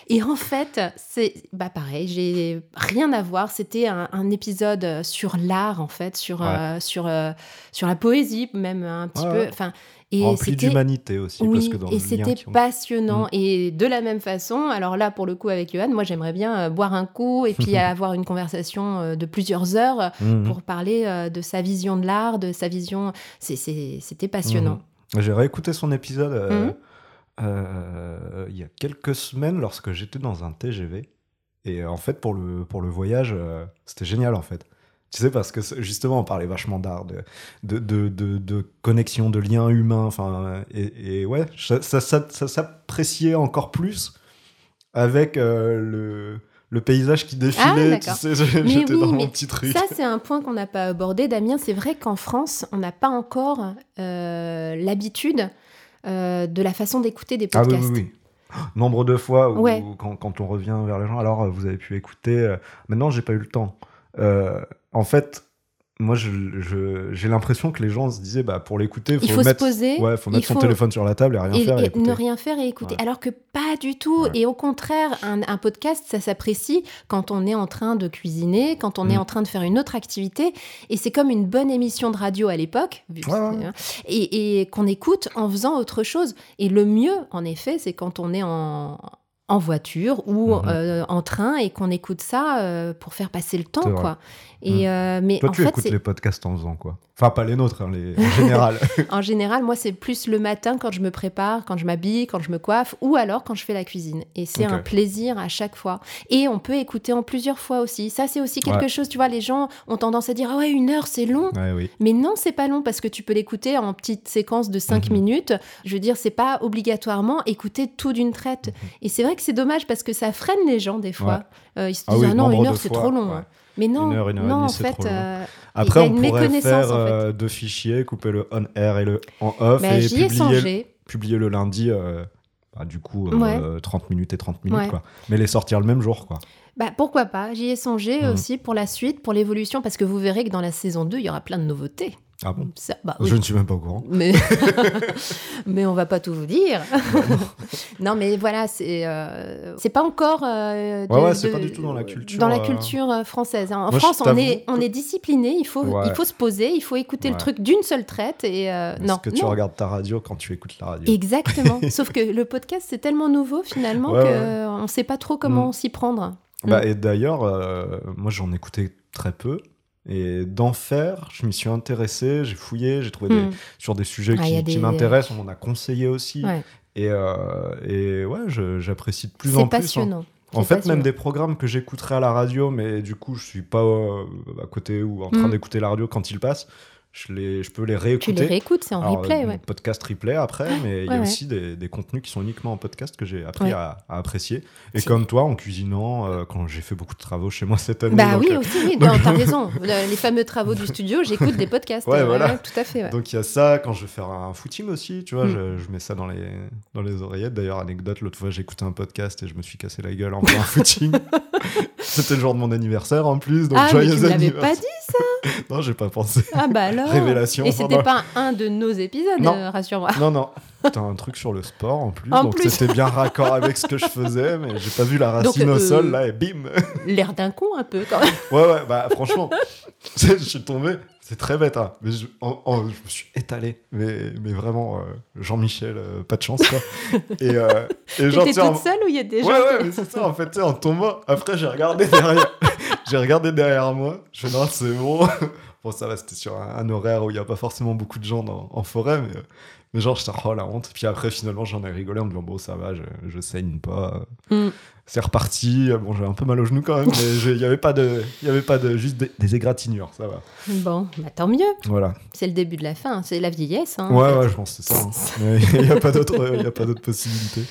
Speaker 2: Et en fait, c'est bah pareil, j'ai rien à voir. C'était un, un épisode sur l'art, en fait, sur,
Speaker 1: Ouais.
Speaker 2: euh, sur, euh, sur la poésie, même un petit
Speaker 1: Ouais,
Speaker 2: peu. Enfin, et
Speaker 1: Rempli d'humanité aussi. parce
Speaker 2: oui,
Speaker 1: que dans
Speaker 2: et c'était
Speaker 1: ont-
Speaker 2: passionnant.
Speaker 1: Mm.
Speaker 2: Et de la même façon, alors là, pour le coup, avec Johan, moi, j'aimerais bien euh, boire un coup et puis avoir une conversation euh, de plusieurs heures
Speaker 1: Mhm.
Speaker 2: pour parler euh, de sa vision de l'art, de sa vision. C'était passionnant.
Speaker 1: J'ai réécouté son épisode euh, euh, il y a quelques semaines lorsque j'étais dans un TGV. Et euh, en fait, pour le, pour le voyage, euh, c'était génial en fait. Tu sais, parce que justement, on parlait vachement d'art, de, de, de, de, connexion, de liens humains. Enfin, et, et ouais, ça, ça, ça- ça s'appréciait encore plus avec euh, le, le paysage qui défilait. tu
Speaker 2: d'accord.
Speaker 1: sais, j'étais
Speaker 2: oui,
Speaker 1: dans mon petit truc.
Speaker 2: Ça, c'est un point qu'on n'a pas abordé, Damien. C'est vrai qu'en France, on n'a pas encore euh, l'habitude euh, de la façon d'écouter des
Speaker 1: Ah oui,
Speaker 2: podcasts.
Speaker 1: oui, oui. Nombre de fois où,
Speaker 2: Ouais.
Speaker 1: quand, quand on revient vers les gens, alors vous avez pu écouter. maintenant, j'ai pas eu le temps. Euh, en fait, moi, je- je- j'ai l'impression que les gens se disaient, bah, pour l'écouter,
Speaker 2: Il
Speaker 1: faut,
Speaker 2: faut se
Speaker 1: mettre,
Speaker 2: poser,
Speaker 1: ouais, faut
Speaker 2: il
Speaker 1: mettre son téléphone sur la table et rien
Speaker 2: et,
Speaker 1: faire. Et
Speaker 2: ne rien faire et écouter.
Speaker 1: Ouais.
Speaker 2: Alors que pas du tout.
Speaker 1: Ouais.
Speaker 2: Et au contraire, un, un podcast, ça s'apprécie quand on est en train de cuisiner, quand on est
Speaker 1: Mm.
Speaker 2: en train de faire une autre activité. Et c'est comme une bonne émission de radio à l'époque, hein, et, et qu'on écoute en faisant autre chose. Et le mieux, en effet, c'est quand on est en en voiture ou
Speaker 1: Mhm.
Speaker 2: euh, en train et qu'on écoute ça euh, pour faire passer le temps quoi et euh, mais
Speaker 1: Toi,
Speaker 2: en
Speaker 1: tu
Speaker 2: fait
Speaker 1: écoutes les podcasts en faisant quoi? Enfin, pas les nôtres, hein, les... en général.
Speaker 2: En général, moi, c'est plus le matin quand je me prépare, quand je m'habille, quand je me coiffe, ou alors quand je fais la cuisine. Et c'est un plaisir à chaque fois. Et on peut écouter en plusieurs fois aussi. Ça, c'est aussi quelque
Speaker 1: Ouais.
Speaker 2: chose, tu vois, les gens ont tendance à dire, ah ouais, une heure, c'est long.
Speaker 1: ouais, oui.
Speaker 2: Mais non, c'est pas long parce que tu peux l'écouter en petites séquences de 5
Speaker 1: Mhm.
Speaker 2: minutes. Je veux dire, c'est pas obligatoirement écouter tout d'une traite.
Speaker 1: Mhm.
Speaker 2: Et c'est vrai que c'est dommage parce que ça freine les gens des fois. Euh, ils se
Speaker 1: Ah
Speaker 2: disent,
Speaker 1: oui,
Speaker 2: ah non, une heure, c'est trop long.
Speaker 1: ouais.
Speaker 2: hein. Mais non,
Speaker 1: Une heure, une heure et
Speaker 2: non,
Speaker 1: demie,
Speaker 2: en
Speaker 1: c'est
Speaker 2: fait,
Speaker 1: trop long.
Speaker 2: euh,
Speaker 1: Après,
Speaker 2: il y a
Speaker 1: on
Speaker 2: une
Speaker 1: pourrait
Speaker 2: méconnaissance,
Speaker 1: faire
Speaker 2: en fait.
Speaker 1: euh, deux fichiers, couper le on-air et le en-off
Speaker 2: bah,
Speaker 1: et
Speaker 2: j'y ai
Speaker 1: publier,
Speaker 2: songé.
Speaker 1: publier le lundi, euh, bah, du coup, euh,
Speaker 2: Ouais.
Speaker 1: 30 minutes et 30 minutes,
Speaker 2: Ouais.
Speaker 1: quoi. Mais les sortir le même jour, quoi.
Speaker 2: Bah, pourquoi pas? J'y ai songé
Speaker 1: Mhm.
Speaker 2: aussi pour la suite, pour l'évolution, parce que vous verrez que dans la saison 2, il y aura plein de nouveautés.
Speaker 1: Ah bon
Speaker 2: Ça, bah, oui.
Speaker 1: Je ne suis même pas au courant.
Speaker 2: mais... mais on va pas tout vous dire. non, mais voilà, c'est euh, c'est pas encore. euh,
Speaker 1: Ouais, ouais, c'est pas du tout dans la culture,
Speaker 2: Dans la
Speaker 1: euh.
Speaker 2: culture euh, française. hein. En
Speaker 1: Moi,
Speaker 2: France, on est, on est discipliné, il faut,
Speaker 1: Ouais.
Speaker 2: il faut se poser, il faut écouter le truc d'une seule traite. Et euh, non,
Speaker 1: que tu
Speaker 2: non.
Speaker 1: regardes ta radio quand tu écoutes la radio
Speaker 2: Exactement. Sauf que le podcast, c'est tellement nouveau finalement qu'on ne sait pas trop comment
Speaker 1: Mm.
Speaker 2: s'y prendre.
Speaker 1: Bah, et d'ailleurs, moi j'en écoutais très peu. Et d'en faire, je m'y suis intéressé, j'ai fouillé, j'ai trouvé des-
Speaker 2: Mm.
Speaker 1: sur des sujets
Speaker 2: Ah,
Speaker 1: qui, qui
Speaker 2: des-
Speaker 1: m'intéressent, on m'en a conseillé aussi.
Speaker 2: Ouais.
Speaker 1: Et, euh, et ouais, j'apprécie de plus
Speaker 2: C'est
Speaker 1: en plus. hein.
Speaker 2: passionnant.
Speaker 1: En
Speaker 2: C'est
Speaker 1: fait,
Speaker 2: passionnant.
Speaker 1: même des programmes que j'écouterais à la radio, mais du coup, je suis pas euh, à côté ou en train
Speaker 2: Mm.
Speaker 1: d'écouter la radio quand ils passent. Je, les, je peux les
Speaker 2: Tu
Speaker 1: réécouter.
Speaker 2: les réécoutes, c'est en
Speaker 1: Alors,
Speaker 2: replay,
Speaker 1: euh,
Speaker 2: ouais.
Speaker 1: Podcast replay après, mais il y a
Speaker 2: ouais.
Speaker 1: aussi des, des contenus qui sont uniquement en podcast que j'ai appris à, à apprécier. Et comme toi, en cuisinant, euh, quand j'ai fait beaucoup de travaux chez moi cette année.
Speaker 2: Bah
Speaker 1: donc,
Speaker 2: oui,
Speaker 1: euh,
Speaker 2: aussi, oui, non, t'as raison. Le- Les fameux travaux du studio, j'écoute des podcasts.
Speaker 1: Ouais, voilà.
Speaker 2: tout à fait.
Speaker 1: Donc il y a ça, quand je vais faire un footing aussi, tu vois,
Speaker 2: Mm.
Speaker 1: je, je mets ça dans les, dans les oreillettes. D'ailleurs, anecdote, l'autre fois écouté un podcast et je me suis cassé la gueule en faisant un footing. C'était le jour de mon anniversaire en plus, donc
Speaker 2: Ah, mais
Speaker 1: joyeux
Speaker 2: tu me l'avais
Speaker 1: anniversaire.
Speaker 2: pas dit
Speaker 1: Non, j'ai pas pensé.
Speaker 2: Ah bah alors
Speaker 1: Révélation
Speaker 2: Et c'était
Speaker 1: pendant-
Speaker 2: pas un de nos épisodes,
Speaker 1: Non.
Speaker 2: euh, rassure-moi.
Speaker 1: Non, non. C'était un truc sur le sport en plus,
Speaker 2: En
Speaker 1: donc
Speaker 2: plus.
Speaker 1: c'était bien raccord avec ce que je faisais, mais j'ai pas vu la racine
Speaker 2: Donc,
Speaker 1: au
Speaker 2: euh,
Speaker 1: sol là et bim
Speaker 2: L'air d'un con un peu quand même.
Speaker 1: Ouais, ouais, bah franchement, je suis tombé, c'est très bête, hein, mais je, en- en- je me suis étalé, mais, mais vraiment, euh, Jean-Michel, euh, pas de chance quoi. Et, euh, et genre, en-
Speaker 2: toute seule ou il y a des gens
Speaker 1: Ouais, ouais, mais c'est ça, en fait, tu sais, en tombant, après j'ai regardé derrière, j'ai regardé derrière moi, je fais non, c'est bon. Bon, ça va, c'était sur un, un horaire où il n'y a pas forcément beaucoup de gens dans- en forêt, mais, mais genre, j'étais, oh la honte. Puis après, finalement, j'en ai rigolé en me disant, bon, ça va, je, je saigne pas.
Speaker 2: Mm.
Speaker 1: C'est reparti. Bon, j'ai un peu mal au genou quand même, mais il n'y avait pas de, il y avait pas de, juste des, des égratignures, ça va.
Speaker 2: Bon, bah tant mieux.
Speaker 1: Voilà.
Speaker 2: C'est le début de la fin, c'est la vieillesse. hein,
Speaker 1: Ouais, ouais, je pense que c'est ça. hein. Il n'y a pas d'autre possibilité.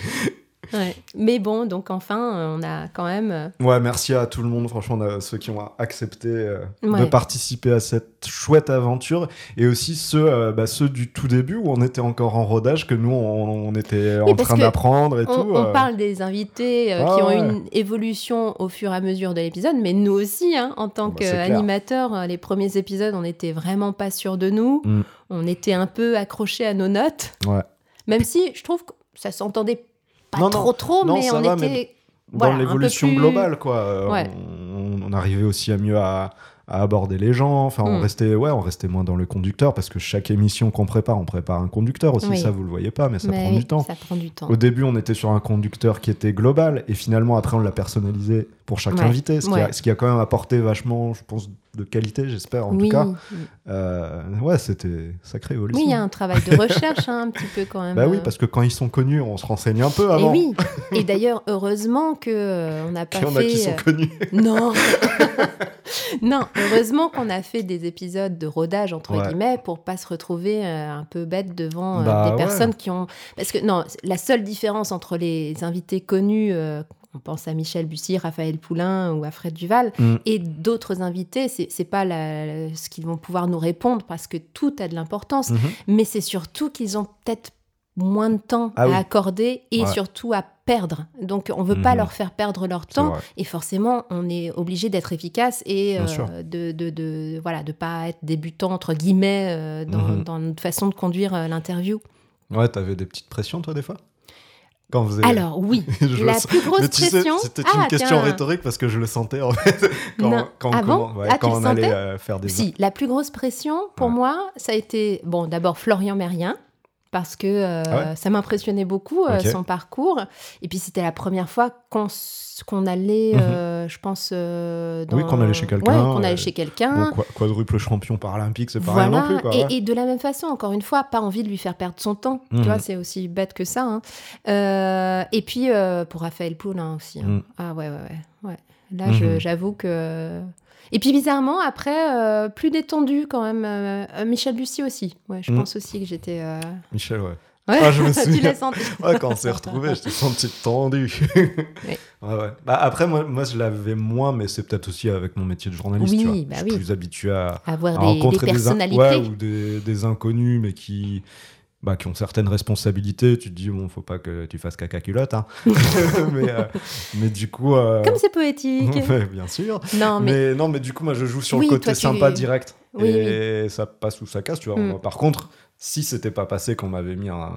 Speaker 2: Mais bon, donc enfin, euh, on a quand même. euh,
Speaker 1: Ouais, merci à tout le monde, franchement, a ceux qui ont accepté euh, de participer à cette chouette aventure, et aussi ceux, euh, bah, ceux du tout début où on était encore en rodage, que nous, on, on était en train d'apprendre et
Speaker 2: On,
Speaker 1: tout.
Speaker 2: on
Speaker 1: euh.
Speaker 2: parle des invités
Speaker 1: Ah
Speaker 2: qui ont
Speaker 1: ouais.
Speaker 2: eu une évolution au fur et à mesure de l'épisode, mais nous aussi, hein, en tant
Speaker 1: Bah, c'est clair.
Speaker 2: qu'animateurs, les premiers épisodes, on n'était vraiment pas sûrs de nous.
Speaker 1: Mm.
Speaker 2: On était un peu accrochés à nos notes,
Speaker 1: Ouais.
Speaker 2: même si je trouve que ça s'entendait pas
Speaker 1: Non, non.
Speaker 2: trop trop,
Speaker 1: Non,
Speaker 2: mais on
Speaker 1: va,
Speaker 2: était
Speaker 1: mais
Speaker 2: voilà,
Speaker 1: Dans l'évolution
Speaker 2: plus-
Speaker 1: globale, quoi. euh,
Speaker 2: Ouais.
Speaker 1: On, on arrivait aussi à mieux à, à aborder les gens. Enfin, on
Speaker 2: Mm.
Speaker 1: restait, ouais, on restait moins dans le conducteur parce que chaque émission qu'on prépare, on prépare un conducteur aussi.
Speaker 2: Oui.
Speaker 1: Ça, vous le voyez pas, mais ça
Speaker 2: Mais
Speaker 1: prend
Speaker 2: oui,
Speaker 1: du temps.
Speaker 2: Ça prend du temps.
Speaker 1: Au début, on était sur un conducteur qui était global, et finalement, après, on l'a personnalisé pour chaque
Speaker 2: Ouais,
Speaker 1: invité, ce, qui a,
Speaker 2: ouais.
Speaker 1: ce qui a quand même apporté vachement, je pense, de qualité, j'espère, en
Speaker 2: oui,
Speaker 1: tout cas.
Speaker 2: oui.
Speaker 1: Euh, ouais, c'était sacré évolution.
Speaker 2: Oui, il y a un travail de recherche hein, un petit peu quand même.
Speaker 1: Bah oui, parce que quand ils sont connus, on se renseigne un peu
Speaker 2: Et
Speaker 1: avant.
Speaker 2: oui. Et d'ailleurs, heureusement que euh, on n'a pas
Speaker 1: il y en a qui sont
Speaker 2: euh,
Speaker 1: connus.
Speaker 2: Non. non, heureusement qu'on a fait des épisodes de rodage entre
Speaker 1: Ouais.
Speaker 2: guillemets pour pas se retrouver euh, un peu bête devant
Speaker 1: Bah
Speaker 2: des
Speaker 1: ouais.
Speaker 2: personnes qui ont parce que non, la seule différence entre les invités connus euh, on pense à Michel Bussy, Raphaël Poulain ou à Fred Duval
Speaker 1: Mm.
Speaker 2: et d'autres invités, c'est c'est pas la- ce qu'ils vont pouvoir nous répondre parce que tout a de l'importance,
Speaker 1: Mhm.
Speaker 2: mais c'est surtout qu'ils ont peut-être moins de temps
Speaker 1: Ah
Speaker 2: à
Speaker 1: oui.
Speaker 2: accorder et
Speaker 1: Ouais.
Speaker 2: surtout à perdre. Donc on veut pas
Speaker 1: Mhm.
Speaker 2: leur faire perdre leur temps et forcément on est obligé d'être efficace et euh, de, de, de voilà de pas être débutant entre guillemets euh, dans,
Speaker 1: Mhm.
Speaker 2: dans notre façon de conduire euh, l'interview.
Speaker 1: Ouais, t'avais des petites pressions, toi, des fois? Quand vous avez...
Speaker 2: Alors oui, la plus grosse
Speaker 1: Mais tu sais,
Speaker 2: pression.
Speaker 1: c'était
Speaker 2: Ah,
Speaker 1: une question
Speaker 2: tiens.
Speaker 1: rhétorique parce que je le sentais en fait quand,
Speaker 2: Non.
Speaker 1: quand on,
Speaker 2: Ah bon
Speaker 1: commen- ouais,
Speaker 2: Ah, tu
Speaker 1: quand
Speaker 2: le
Speaker 1: on allait euh, faire des
Speaker 2: Si, la plus grosse pression pour
Speaker 1: Ouais.
Speaker 2: moi, ça a été bon d'abord Florian Mérien parce que euh,
Speaker 1: Ah ouais
Speaker 2: ça m'impressionnait beaucoup euh, son parcours et puis c'était la première fois qu'on s- qu'on allait,
Speaker 1: Mhm.
Speaker 2: euh, je pense, euh, dans...
Speaker 1: Oui, qu'on allait chez quelqu'un,
Speaker 2: Ouais, qu'on allait chez quelqu'un.
Speaker 1: Bon, quadruple champion paralympique, c'est pas
Speaker 2: Voilà,
Speaker 1: rien non plus. Quoi,
Speaker 2: et,
Speaker 1: ouais.
Speaker 2: et de la même façon, encore une fois, pas envie de lui faire perdre son temps.
Speaker 1: Mhm.
Speaker 2: Tu vois, c'est aussi bête que ça. hein. Euh, et puis pour Raphaël Poulin aussi. hein.
Speaker 1: Mhm.
Speaker 2: Ah ouais, ouais, ouais. ouais. Là,
Speaker 1: Mhm.
Speaker 2: j'avoue que. Et puis bizarrement, après, euh, plus détendu quand même. euh, Michel Bussy aussi. Ouais, je
Speaker 1: Mhm.
Speaker 2: pense aussi que j'étais. euh,
Speaker 1: Michel, ouais.
Speaker 2: Ouais,
Speaker 1: Ah, je me
Speaker 2: tu
Speaker 1: souviens.
Speaker 2: l'as senti.
Speaker 1: Ouais, quand on s'est retrouvés, j'étais senti tendu. Ouais, ouais. Bah, après, moi, moi, je l'avais moins, mais c'est peut-être aussi avec mon métier de journaliste.
Speaker 2: Oui,
Speaker 1: tu vois.
Speaker 2: bah
Speaker 1: je suis
Speaker 2: oui.
Speaker 1: plus habitué à,
Speaker 2: Avoir
Speaker 1: à
Speaker 2: des, des
Speaker 1: rencontrer des, in-
Speaker 2: personnalités.
Speaker 1: ou des, des inconnus, mais qui, bah, qui ont certaines responsabilités. Tu te dis, bon, faut pas que tu fasses caca culotte. Hein. mais, euh, mais du coup. euh,
Speaker 2: Comme c'est poétique.
Speaker 1: bien sûr.
Speaker 2: non, mais.
Speaker 1: Mais... non, mais du coup, moi, je joue sur
Speaker 2: Oui,
Speaker 1: le côté
Speaker 2: tu-
Speaker 1: sympa direct. Et ça passe ou ça casse, tu vois.
Speaker 2: Mm.
Speaker 1: Moi, Par contre, si c'était pas passé qu'on m'avait mis un.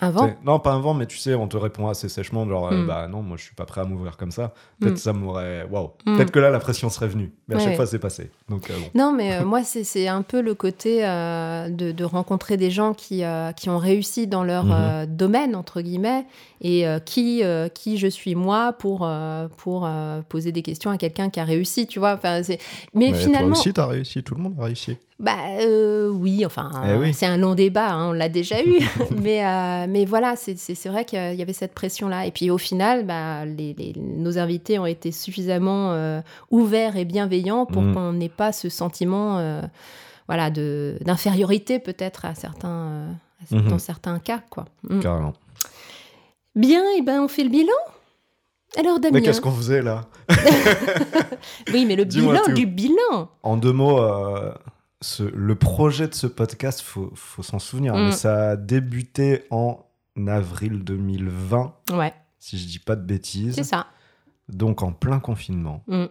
Speaker 2: Un vent
Speaker 1: Non, pas un vent, mais tu sais, on te répond assez sèchement, genre, euh,
Speaker 2: Mm.
Speaker 1: bah non, moi, je suis pas prêt à m'ouvrir comme ça. Peut-être
Speaker 2: Mm.
Speaker 1: ça m'aurait. Waouh.
Speaker 2: Mm.
Speaker 1: Peut-être que là, la pression serait venue. Mais à
Speaker 2: Ouais,
Speaker 1: chaque
Speaker 2: ouais.
Speaker 1: fois, c'est passé. Donc, euh, bon.
Speaker 2: Non, mais euh, moi, c'est un peu le côté de, de rencontrer des gens qui, qui ont réussi dans leur
Speaker 1: Mhm.
Speaker 2: domaine, entre guillemets, et euh, qui, euh, qui je suis moi pour, euh, pour poser des questions à quelqu'un qui a réussi, tu vois. Enfin, mais
Speaker 1: Mais
Speaker 2: finalement,
Speaker 1: Toi aussi, t'as réussi. Tout le monde a réussi.
Speaker 2: bah oui, enfin,
Speaker 1: Eh oui.
Speaker 2: c'est un long débat, hein, on l'a déjà eu. mais, mais voilà, c'est vrai qu'il y avait cette pression-là. Et puis au final, bah, les, les- nos invités ont été suffisamment ouverts et bienveillants pour
Speaker 1: Mm.
Speaker 2: qu'on n'ait pas ce sentiment voilà, d'infériorité peut-être à certains, euh, à-
Speaker 1: Mhm.
Speaker 2: dans certains cas. Quoi. Mm.
Speaker 1: Carrément.
Speaker 2: Bien, et ben on fait le bilan alors Damien,
Speaker 1: Mais qu'est-ce qu'on faisait là
Speaker 2: oui mais le bilan du bilan.
Speaker 1: En deux mots, euh, ce- le projet de ce podcast, faut, faut s'en souvenir,
Speaker 2: Mm.
Speaker 1: mais ça a débuté en avril 2020,
Speaker 2: Ouais,
Speaker 1: si je dis pas de bêtises.
Speaker 2: c'est ça.
Speaker 1: Donc en plein confinement.
Speaker 2: Mm.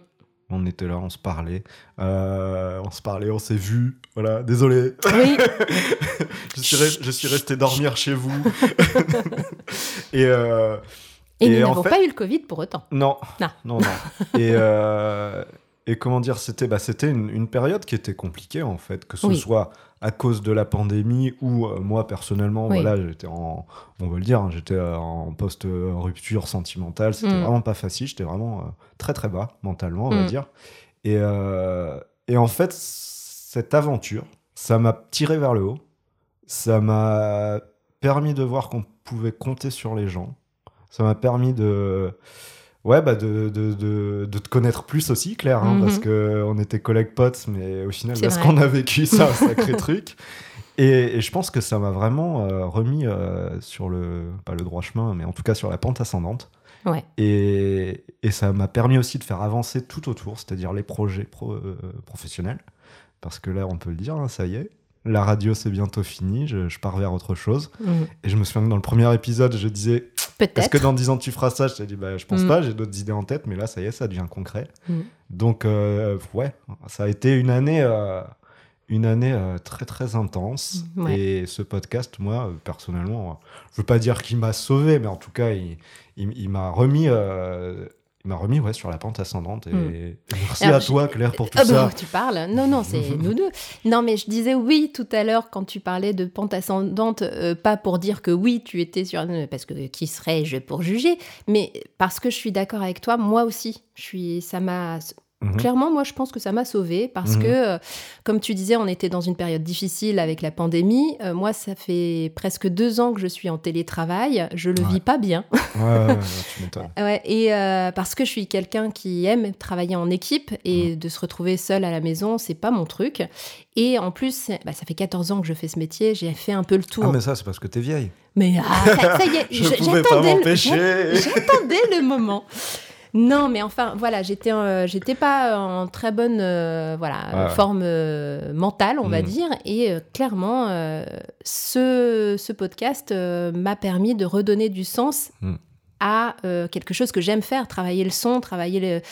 Speaker 1: On était là, on se parlait. Euh, on se parlait, on s'est vu. Voilà, désolé.
Speaker 2: Oui,
Speaker 1: je, suis re- je suis resté dormir chez vous. et euh,
Speaker 2: et,
Speaker 1: Et
Speaker 2: nous n'avons
Speaker 1: fait-
Speaker 2: pas eu le Covid pour autant.
Speaker 1: non,
Speaker 2: Non.
Speaker 1: non, non. et, euh, et comment dire, c'était bah, c'était une, une période qui était compliquée en fait, que ce
Speaker 2: Oui.
Speaker 1: soit à cause de la pandémie ou euh, moi personnellement,
Speaker 2: Oui.
Speaker 1: voilà, j'étais en, on va le dire, hein, j'étais euh, en post rupture sentimentale, c'était
Speaker 2: Mm.
Speaker 1: vraiment pas facile, j'étais vraiment euh, très très bas mentalement, on va
Speaker 2: Mm.
Speaker 1: dire. Et, et en fait, cette aventure, ça m'a tiré vers le haut, ça m'a permis de voir qu'on pouvait compter sur les gens, ça m'a permis de Ouais, bah de, de, de, de te connaître plus aussi, Claire, hein,
Speaker 2: Mhm.
Speaker 1: parce qu'on était collègues potes, mais au final,
Speaker 2: C'est
Speaker 1: là, ce
Speaker 2: vrai.
Speaker 1: qu'on a vécu, c'est un sacré truc. Et, et je pense que ça m'a vraiment euh, remis euh, sur le, pas le droit chemin, mais en tout cas sur la pente ascendante.
Speaker 2: Ouais.
Speaker 1: Et, et ça m'a permis aussi de faire avancer tout autour, c'est-à-dire les projets pro- euh, professionnels. Parce que là, on peut le dire, hein, ça y est, la radio, c'est bientôt fini, je, je pars vers autre chose.
Speaker 2: Mm.
Speaker 1: Et je me souviens que dans le premier épisode, je disais est-ce que dans 10 ans tu feras ça? Je t'ai dit, bah, je pense
Speaker 2: Mm.
Speaker 1: pas, j'ai d'autres idées en tête, mais là, ça y est, ça devient concret.
Speaker 2: Mm.
Speaker 1: Donc, euh, ouais, ça a été une année, euh, une année euh, très, très intense.
Speaker 2: Ouais.
Speaker 1: Et ce podcast, moi, personnellement, je veux pas dire qu'il m'a sauvé, mais en tout cas, il, il- il m'a remis. Il m'a remis ouais, sur la pente ascendante. Et,
Speaker 2: Mm.
Speaker 1: et merci
Speaker 2: Alors,
Speaker 1: à toi, Claire, pour tout
Speaker 2: Ah
Speaker 1: ça.
Speaker 2: bah, tu parles Non, non, c'est nous deux. Non, mais je disais oui tout à l'heure quand tu parlais de pente ascendante, euh, pas pour dire que oui, tu étais sur... Parce que qui serais-je pour juger Mais parce que je suis d'accord avec toi, moi aussi. Je suis, ça m'a...
Speaker 1: Mhm.
Speaker 2: Clairement, moi, je pense que ça m'a sauvée parce
Speaker 1: Mhm.
Speaker 2: que, euh, comme tu disais, on était dans une période difficile avec la pandémie. Euh, moi, ça fait presque deux ans que je suis en télétravail. Je le
Speaker 1: Ouais.
Speaker 2: vis pas bien.
Speaker 1: Ouais, ouais, tu m'étonnes.
Speaker 2: Ouais, et euh, parce que je suis quelqu'un qui aime travailler en équipe et de se retrouver seule à la maison, c'est pas mon truc. Et en plus, bah, ça fait 14 ans que je fais ce métier, j'ai fait un peu le tour.
Speaker 1: Ah, mais ça, c'est parce que t'es vieille.
Speaker 2: Mais ah, ça, ça y est,
Speaker 1: Je pouvais pas m'empêcher.
Speaker 2: J'attendais le moment. Non, mais enfin, voilà, j'étais, euh, j'étais pas en très bonne, euh, voilà,
Speaker 1: ouais.
Speaker 2: forme euh, mentale, on va
Speaker 1: Mhm.
Speaker 2: dire, et clairement, ce, ce podcast m'a permis de redonner du sens.
Speaker 1: Mhm.
Speaker 2: à euh, quelque chose que j'aime faire, travailler le son, travailler le-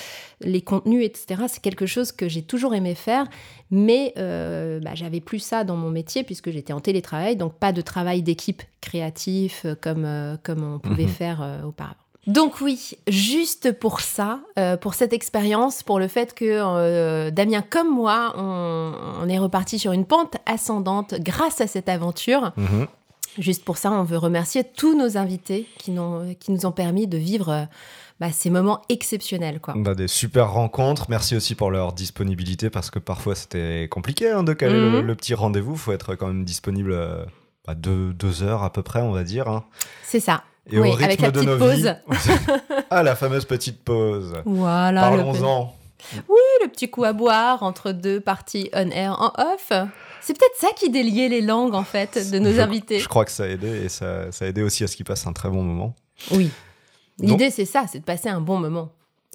Speaker 2: les contenus, etc. C'est quelque chose que j'ai toujours aimé faire, mais euh, bah, j'avais plus ça dans mon métier puisque j'étais en télétravail, donc pas de travail d'équipe créatif comme, euh, comme on pouvait
Speaker 1: Mhm.
Speaker 2: faire auparavant. Donc oui, juste pour ça, euh, pour cette expérience, pour le fait que euh, Damien comme moi, on, on est reparti sur une pente ascendante grâce à cette aventure.
Speaker 1: Mhm.
Speaker 2: Juste pour ça, on veut remercier tous nos invités qui, nous ont permis de vivre euh, bah, ces moments exceptionnels. Quoi.
Speaker 1: On a des super rencontres. Merci aussi pour leur disponibilité parce que parfois c'était compliqué hein, de caler le,
Speaker 2: Mhm.
Speaker 1: le petit rendez-vous. faut être quand même disponible à deux, deux heures à peu près, on va dire. hein.
Speaker 2: C'est ça.
Speaker 1: Et
Speaker 2: Oui,
Speaker 1: au rythme
Speaker 2: avec la
Speaker 1: de nos
Speaker 2: pause.
Speaker 1: vies. ah, la fameuse petite pause.
Speaker 2: Voilà.
Speaker 1: Parlons-en.
Speaker 2: le petit coup à boire entre deux parties on-air en off. C'est peut-être ça qui déliait les langues, en fait, de nos
Speaker 1: Je-
Speaker 2: invités.
Speaker 1: Je crois que ça a aidé et ça, ça a aidé aussi à ce qu'ils passent un très bon moment.
Speaker 2: Oui. L'idée, c'est ça, c'est de passer un bon moment.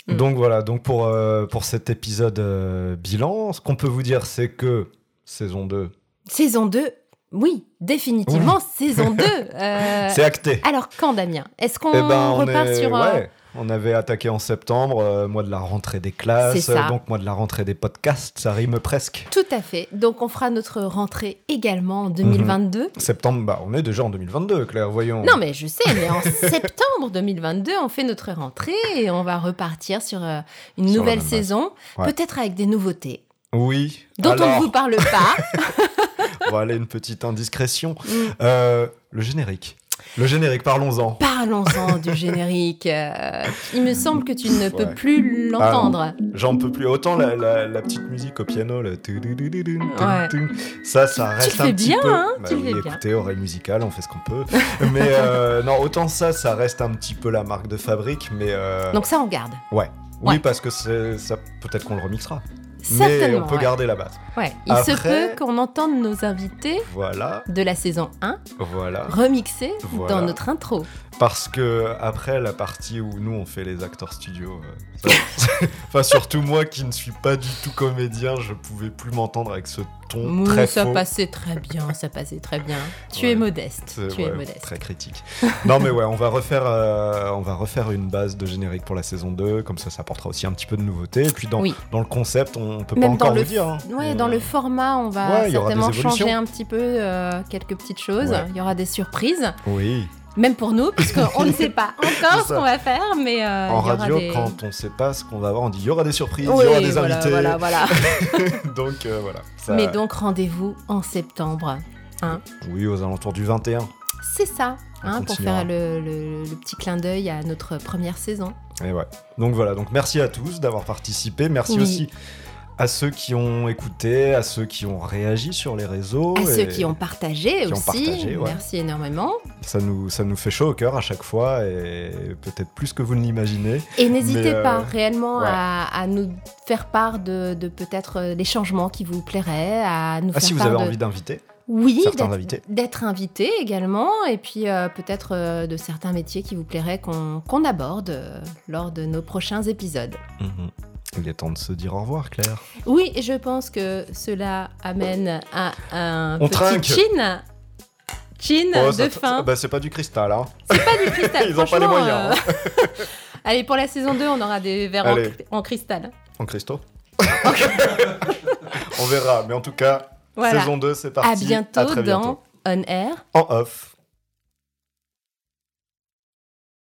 Speaker 2: Mm.
Speaker 1: Donc voilà, donc pour, euh, pour cet épisode euh, bilan, ce qu'on peut vous dire, c'est que saison 2,
Speaker 2: Saison 2, oui, définitivement, saison 2. Euh,
Speaker 1: c'est acté.
Speaker 2: Alors, quand, Damien? Est-ce qu'on
Speaker 1: Eh ben,
Speaker 2: repart
Speaker 1: est-
Speaker 2: sur...
Speaker 1: ouais, on avait attaqué en septembre, euh, mois de la rentrée des classes, euh, donc mois de la rentrée des podcasts, ça rime presque.
Speaker 2: Tout à fait. Donc, on fera notre rentrée également
Speaker 1: Mhm.
Speaker 2: en 2022.
Speaker 1: Septembre, bah on est déjà en 2022, Claire, voyons.
Speaker 2: Non, mais je sais, mais en septembre 2022, on fait notre rentrée et on va repartir sur euh, une
Speaker 1: Sur
Speaker 2: nouvelle saison,
Speaker 1: Ouais.
Speaker 2: peut-être avec des nouveautés
Speaker 1: Oui.
Speaker 2: dont on ne vous parle pas.
Speaker 1: voilà une petite indiscrétion.
Speaker 2: Mm.
Speaker 1: Euh, le générique. Le générique, parlons-en.
Speaker 2: Parlons-en du générique. euh, il me semble que tu ne peux
Speaker 1: Ouais.
Speaker 2: plus l'entendre.
Speaker 1: J'en peux plus. Autant la, la- la petite musique au piano, ça, ça reste
Speaker 2: le
Speaker 1: un
Speaker 2: fais
Speaker 1: petit
Speaker 2: bien,
Speaker 1: peu.
Speaker 2: hein,
Speaker 1: Bah
Speaker 2: tu
Speaker 1: oui,
Speaker 2: fais bien.
Speaker 1: écoutez, oreille musicale, on fait ce qu'on peut. mais euh, non, autant ça, ça reste un petit peu la marque de fabrique, mais euh,
Speaker 2: Donc ça, on garde.
Speaker 1: ouais. Oui,
Speaker 2: ouais.
Speaker 1: parce que ça. Peut-être qu'on le remixera. Mais on peut
Speaker 2: ouais.
Speaker 1: garder la base.
Speaker 2: Ouais. Il se peut qu'on entende nos invités
Speaker 1: Voilà,
Speaker 2: de la saison 1
Speaker 1: voilà.
Speaker 2: remixés
Speaker 1: Voilà.
Speaker 2: dans notre intro.
Speaker 1: Parce que après la partie où nous on fait les acteurs studio, euh, ça- enfin surtout moi qui ne suis pas du tout comédien, je pouvais plus m'entendre avec ce ton très
Speaker 2: ça
Speaker 1: faux.
Speaker 2: passait très bien, ça passait très bien. Tu
Speaker 1: Ouais.
Speaker 2: es modeste, tu es modeste.
Speaker 1: Très critique. non mais ouais, on va refaire, euh, on va refaire une base de générique pour la saison 2, comme ça ça apportera aussi un petit peu de nouveauté. Et puis dans,
Speaker 2: Oui.
Speaker 1: dans le concept, on peut
Speaker 2: Même
Speaker 1: pas encore
Speaker 2: le
Speaker 1: dire. hein.
Speaker 2: Ouais,
Speaker 1: On-
Speaker 2: dans le format, on va
Speaker 1: Ouais,
Speaker 2: certainement changer un petit peu euh, quelques petites choses. Il y aura des surprises,
Speaker 1: Oui.
Speaker 2: Même pour nous, puisqu'on ne sait pas encore ce qu'on va faire, mais euh,
Speaker 1: en radio,
Speaker 2: des...
Speaker 1: quand on sait pas ce qu'on va avoir, on dit il y aura des surprises,
Speaker 2: Oui,
Speaker 1: il y aura des
Speaker 2: voilà,
Speaker 1: invités.
Speaker 2: voilà, voilà.
Speaker 1: donc euh, voilà. Ça-
Speaker 2: Mais donc rendez-vous en septembre.
Speaker 1: Oui, aux alentours du 21.
Speaker 2: C'est ça, hein, pour faire le, le- le petit clin d'œil à notre première saison.
Speaker 1: Et ouais. Donc voilà, donc merci à tous d'avoir participé. Merci
Speaker 2: Oui.
Speaker 1: aussi à ceux qui ont écouté, à ceux qui ont réagi sur les réseaux.
Speaker 2: À
Speaker 1: et
Speaker 2: ceux qui ont partagé
Speaker 1: qui ont
Speaker 2: aussi,
Speaker 1: partagé, ouais.
Speaker 2: merci énormément.
Speaker 1: Ça nous, ça nous fait chaud au cœur à chaque fois et peut-être plus que vous ne l'imaginez.
Speaker 2: Et n'hésitez
Speaker 1: euh,
Speaker 2: pas réellement
Speaker 1: ouais.
Speaker 2: à, à nous faire part de, de peut-être euh, des changements qui vous plairaient, à nous
Speaker 1: Ah,
Speaker 2: faire
Speaker 1: si vous
Speaker 2: part
Speaker 1: avez
Speaker 2: de...
Speaker 1: envie d'inviter,
Speaker 2: oui, d'être- invité également, et puis euh, peut-être euh, de certains métiers qui vous plairaient qu'on qu'on aborde lors de nos prochains épisodes.
Speaker 1: Mhm. Il est temps de se dire au revoir, Claire.
Speaker 2: Oui, je pense que cela amène à un
Speaker 1: On
Speaker 2: petit
Speaker 1: trinque.
Speaker 2: chin. Chin
Speaker 1: Oh,
Speaker 2: de fin.
Speaker 1: bah, c'est pas du cristal, hein.
Speaker 2: C'est pas du cristal.
Speaker 1: Ils ont pas les moyens, hein.
Speaker 2: euh, Allez, pour la saison 2, on aura des verres en,
Speaker 1: Allez.
Speaker 2: cri- en cristal.
Speaker 1: En cristaux. on verra, mais en tout cas,
Speaker 2: Voilà.
Speaker 1: saison 2, c'est parti.
Speaker 2: À bientôt
Speaker 1: À très
Speaker 2: dans
Speaker 1: bientôt.
Speaker 2: On Air.
Speaker 1: En off.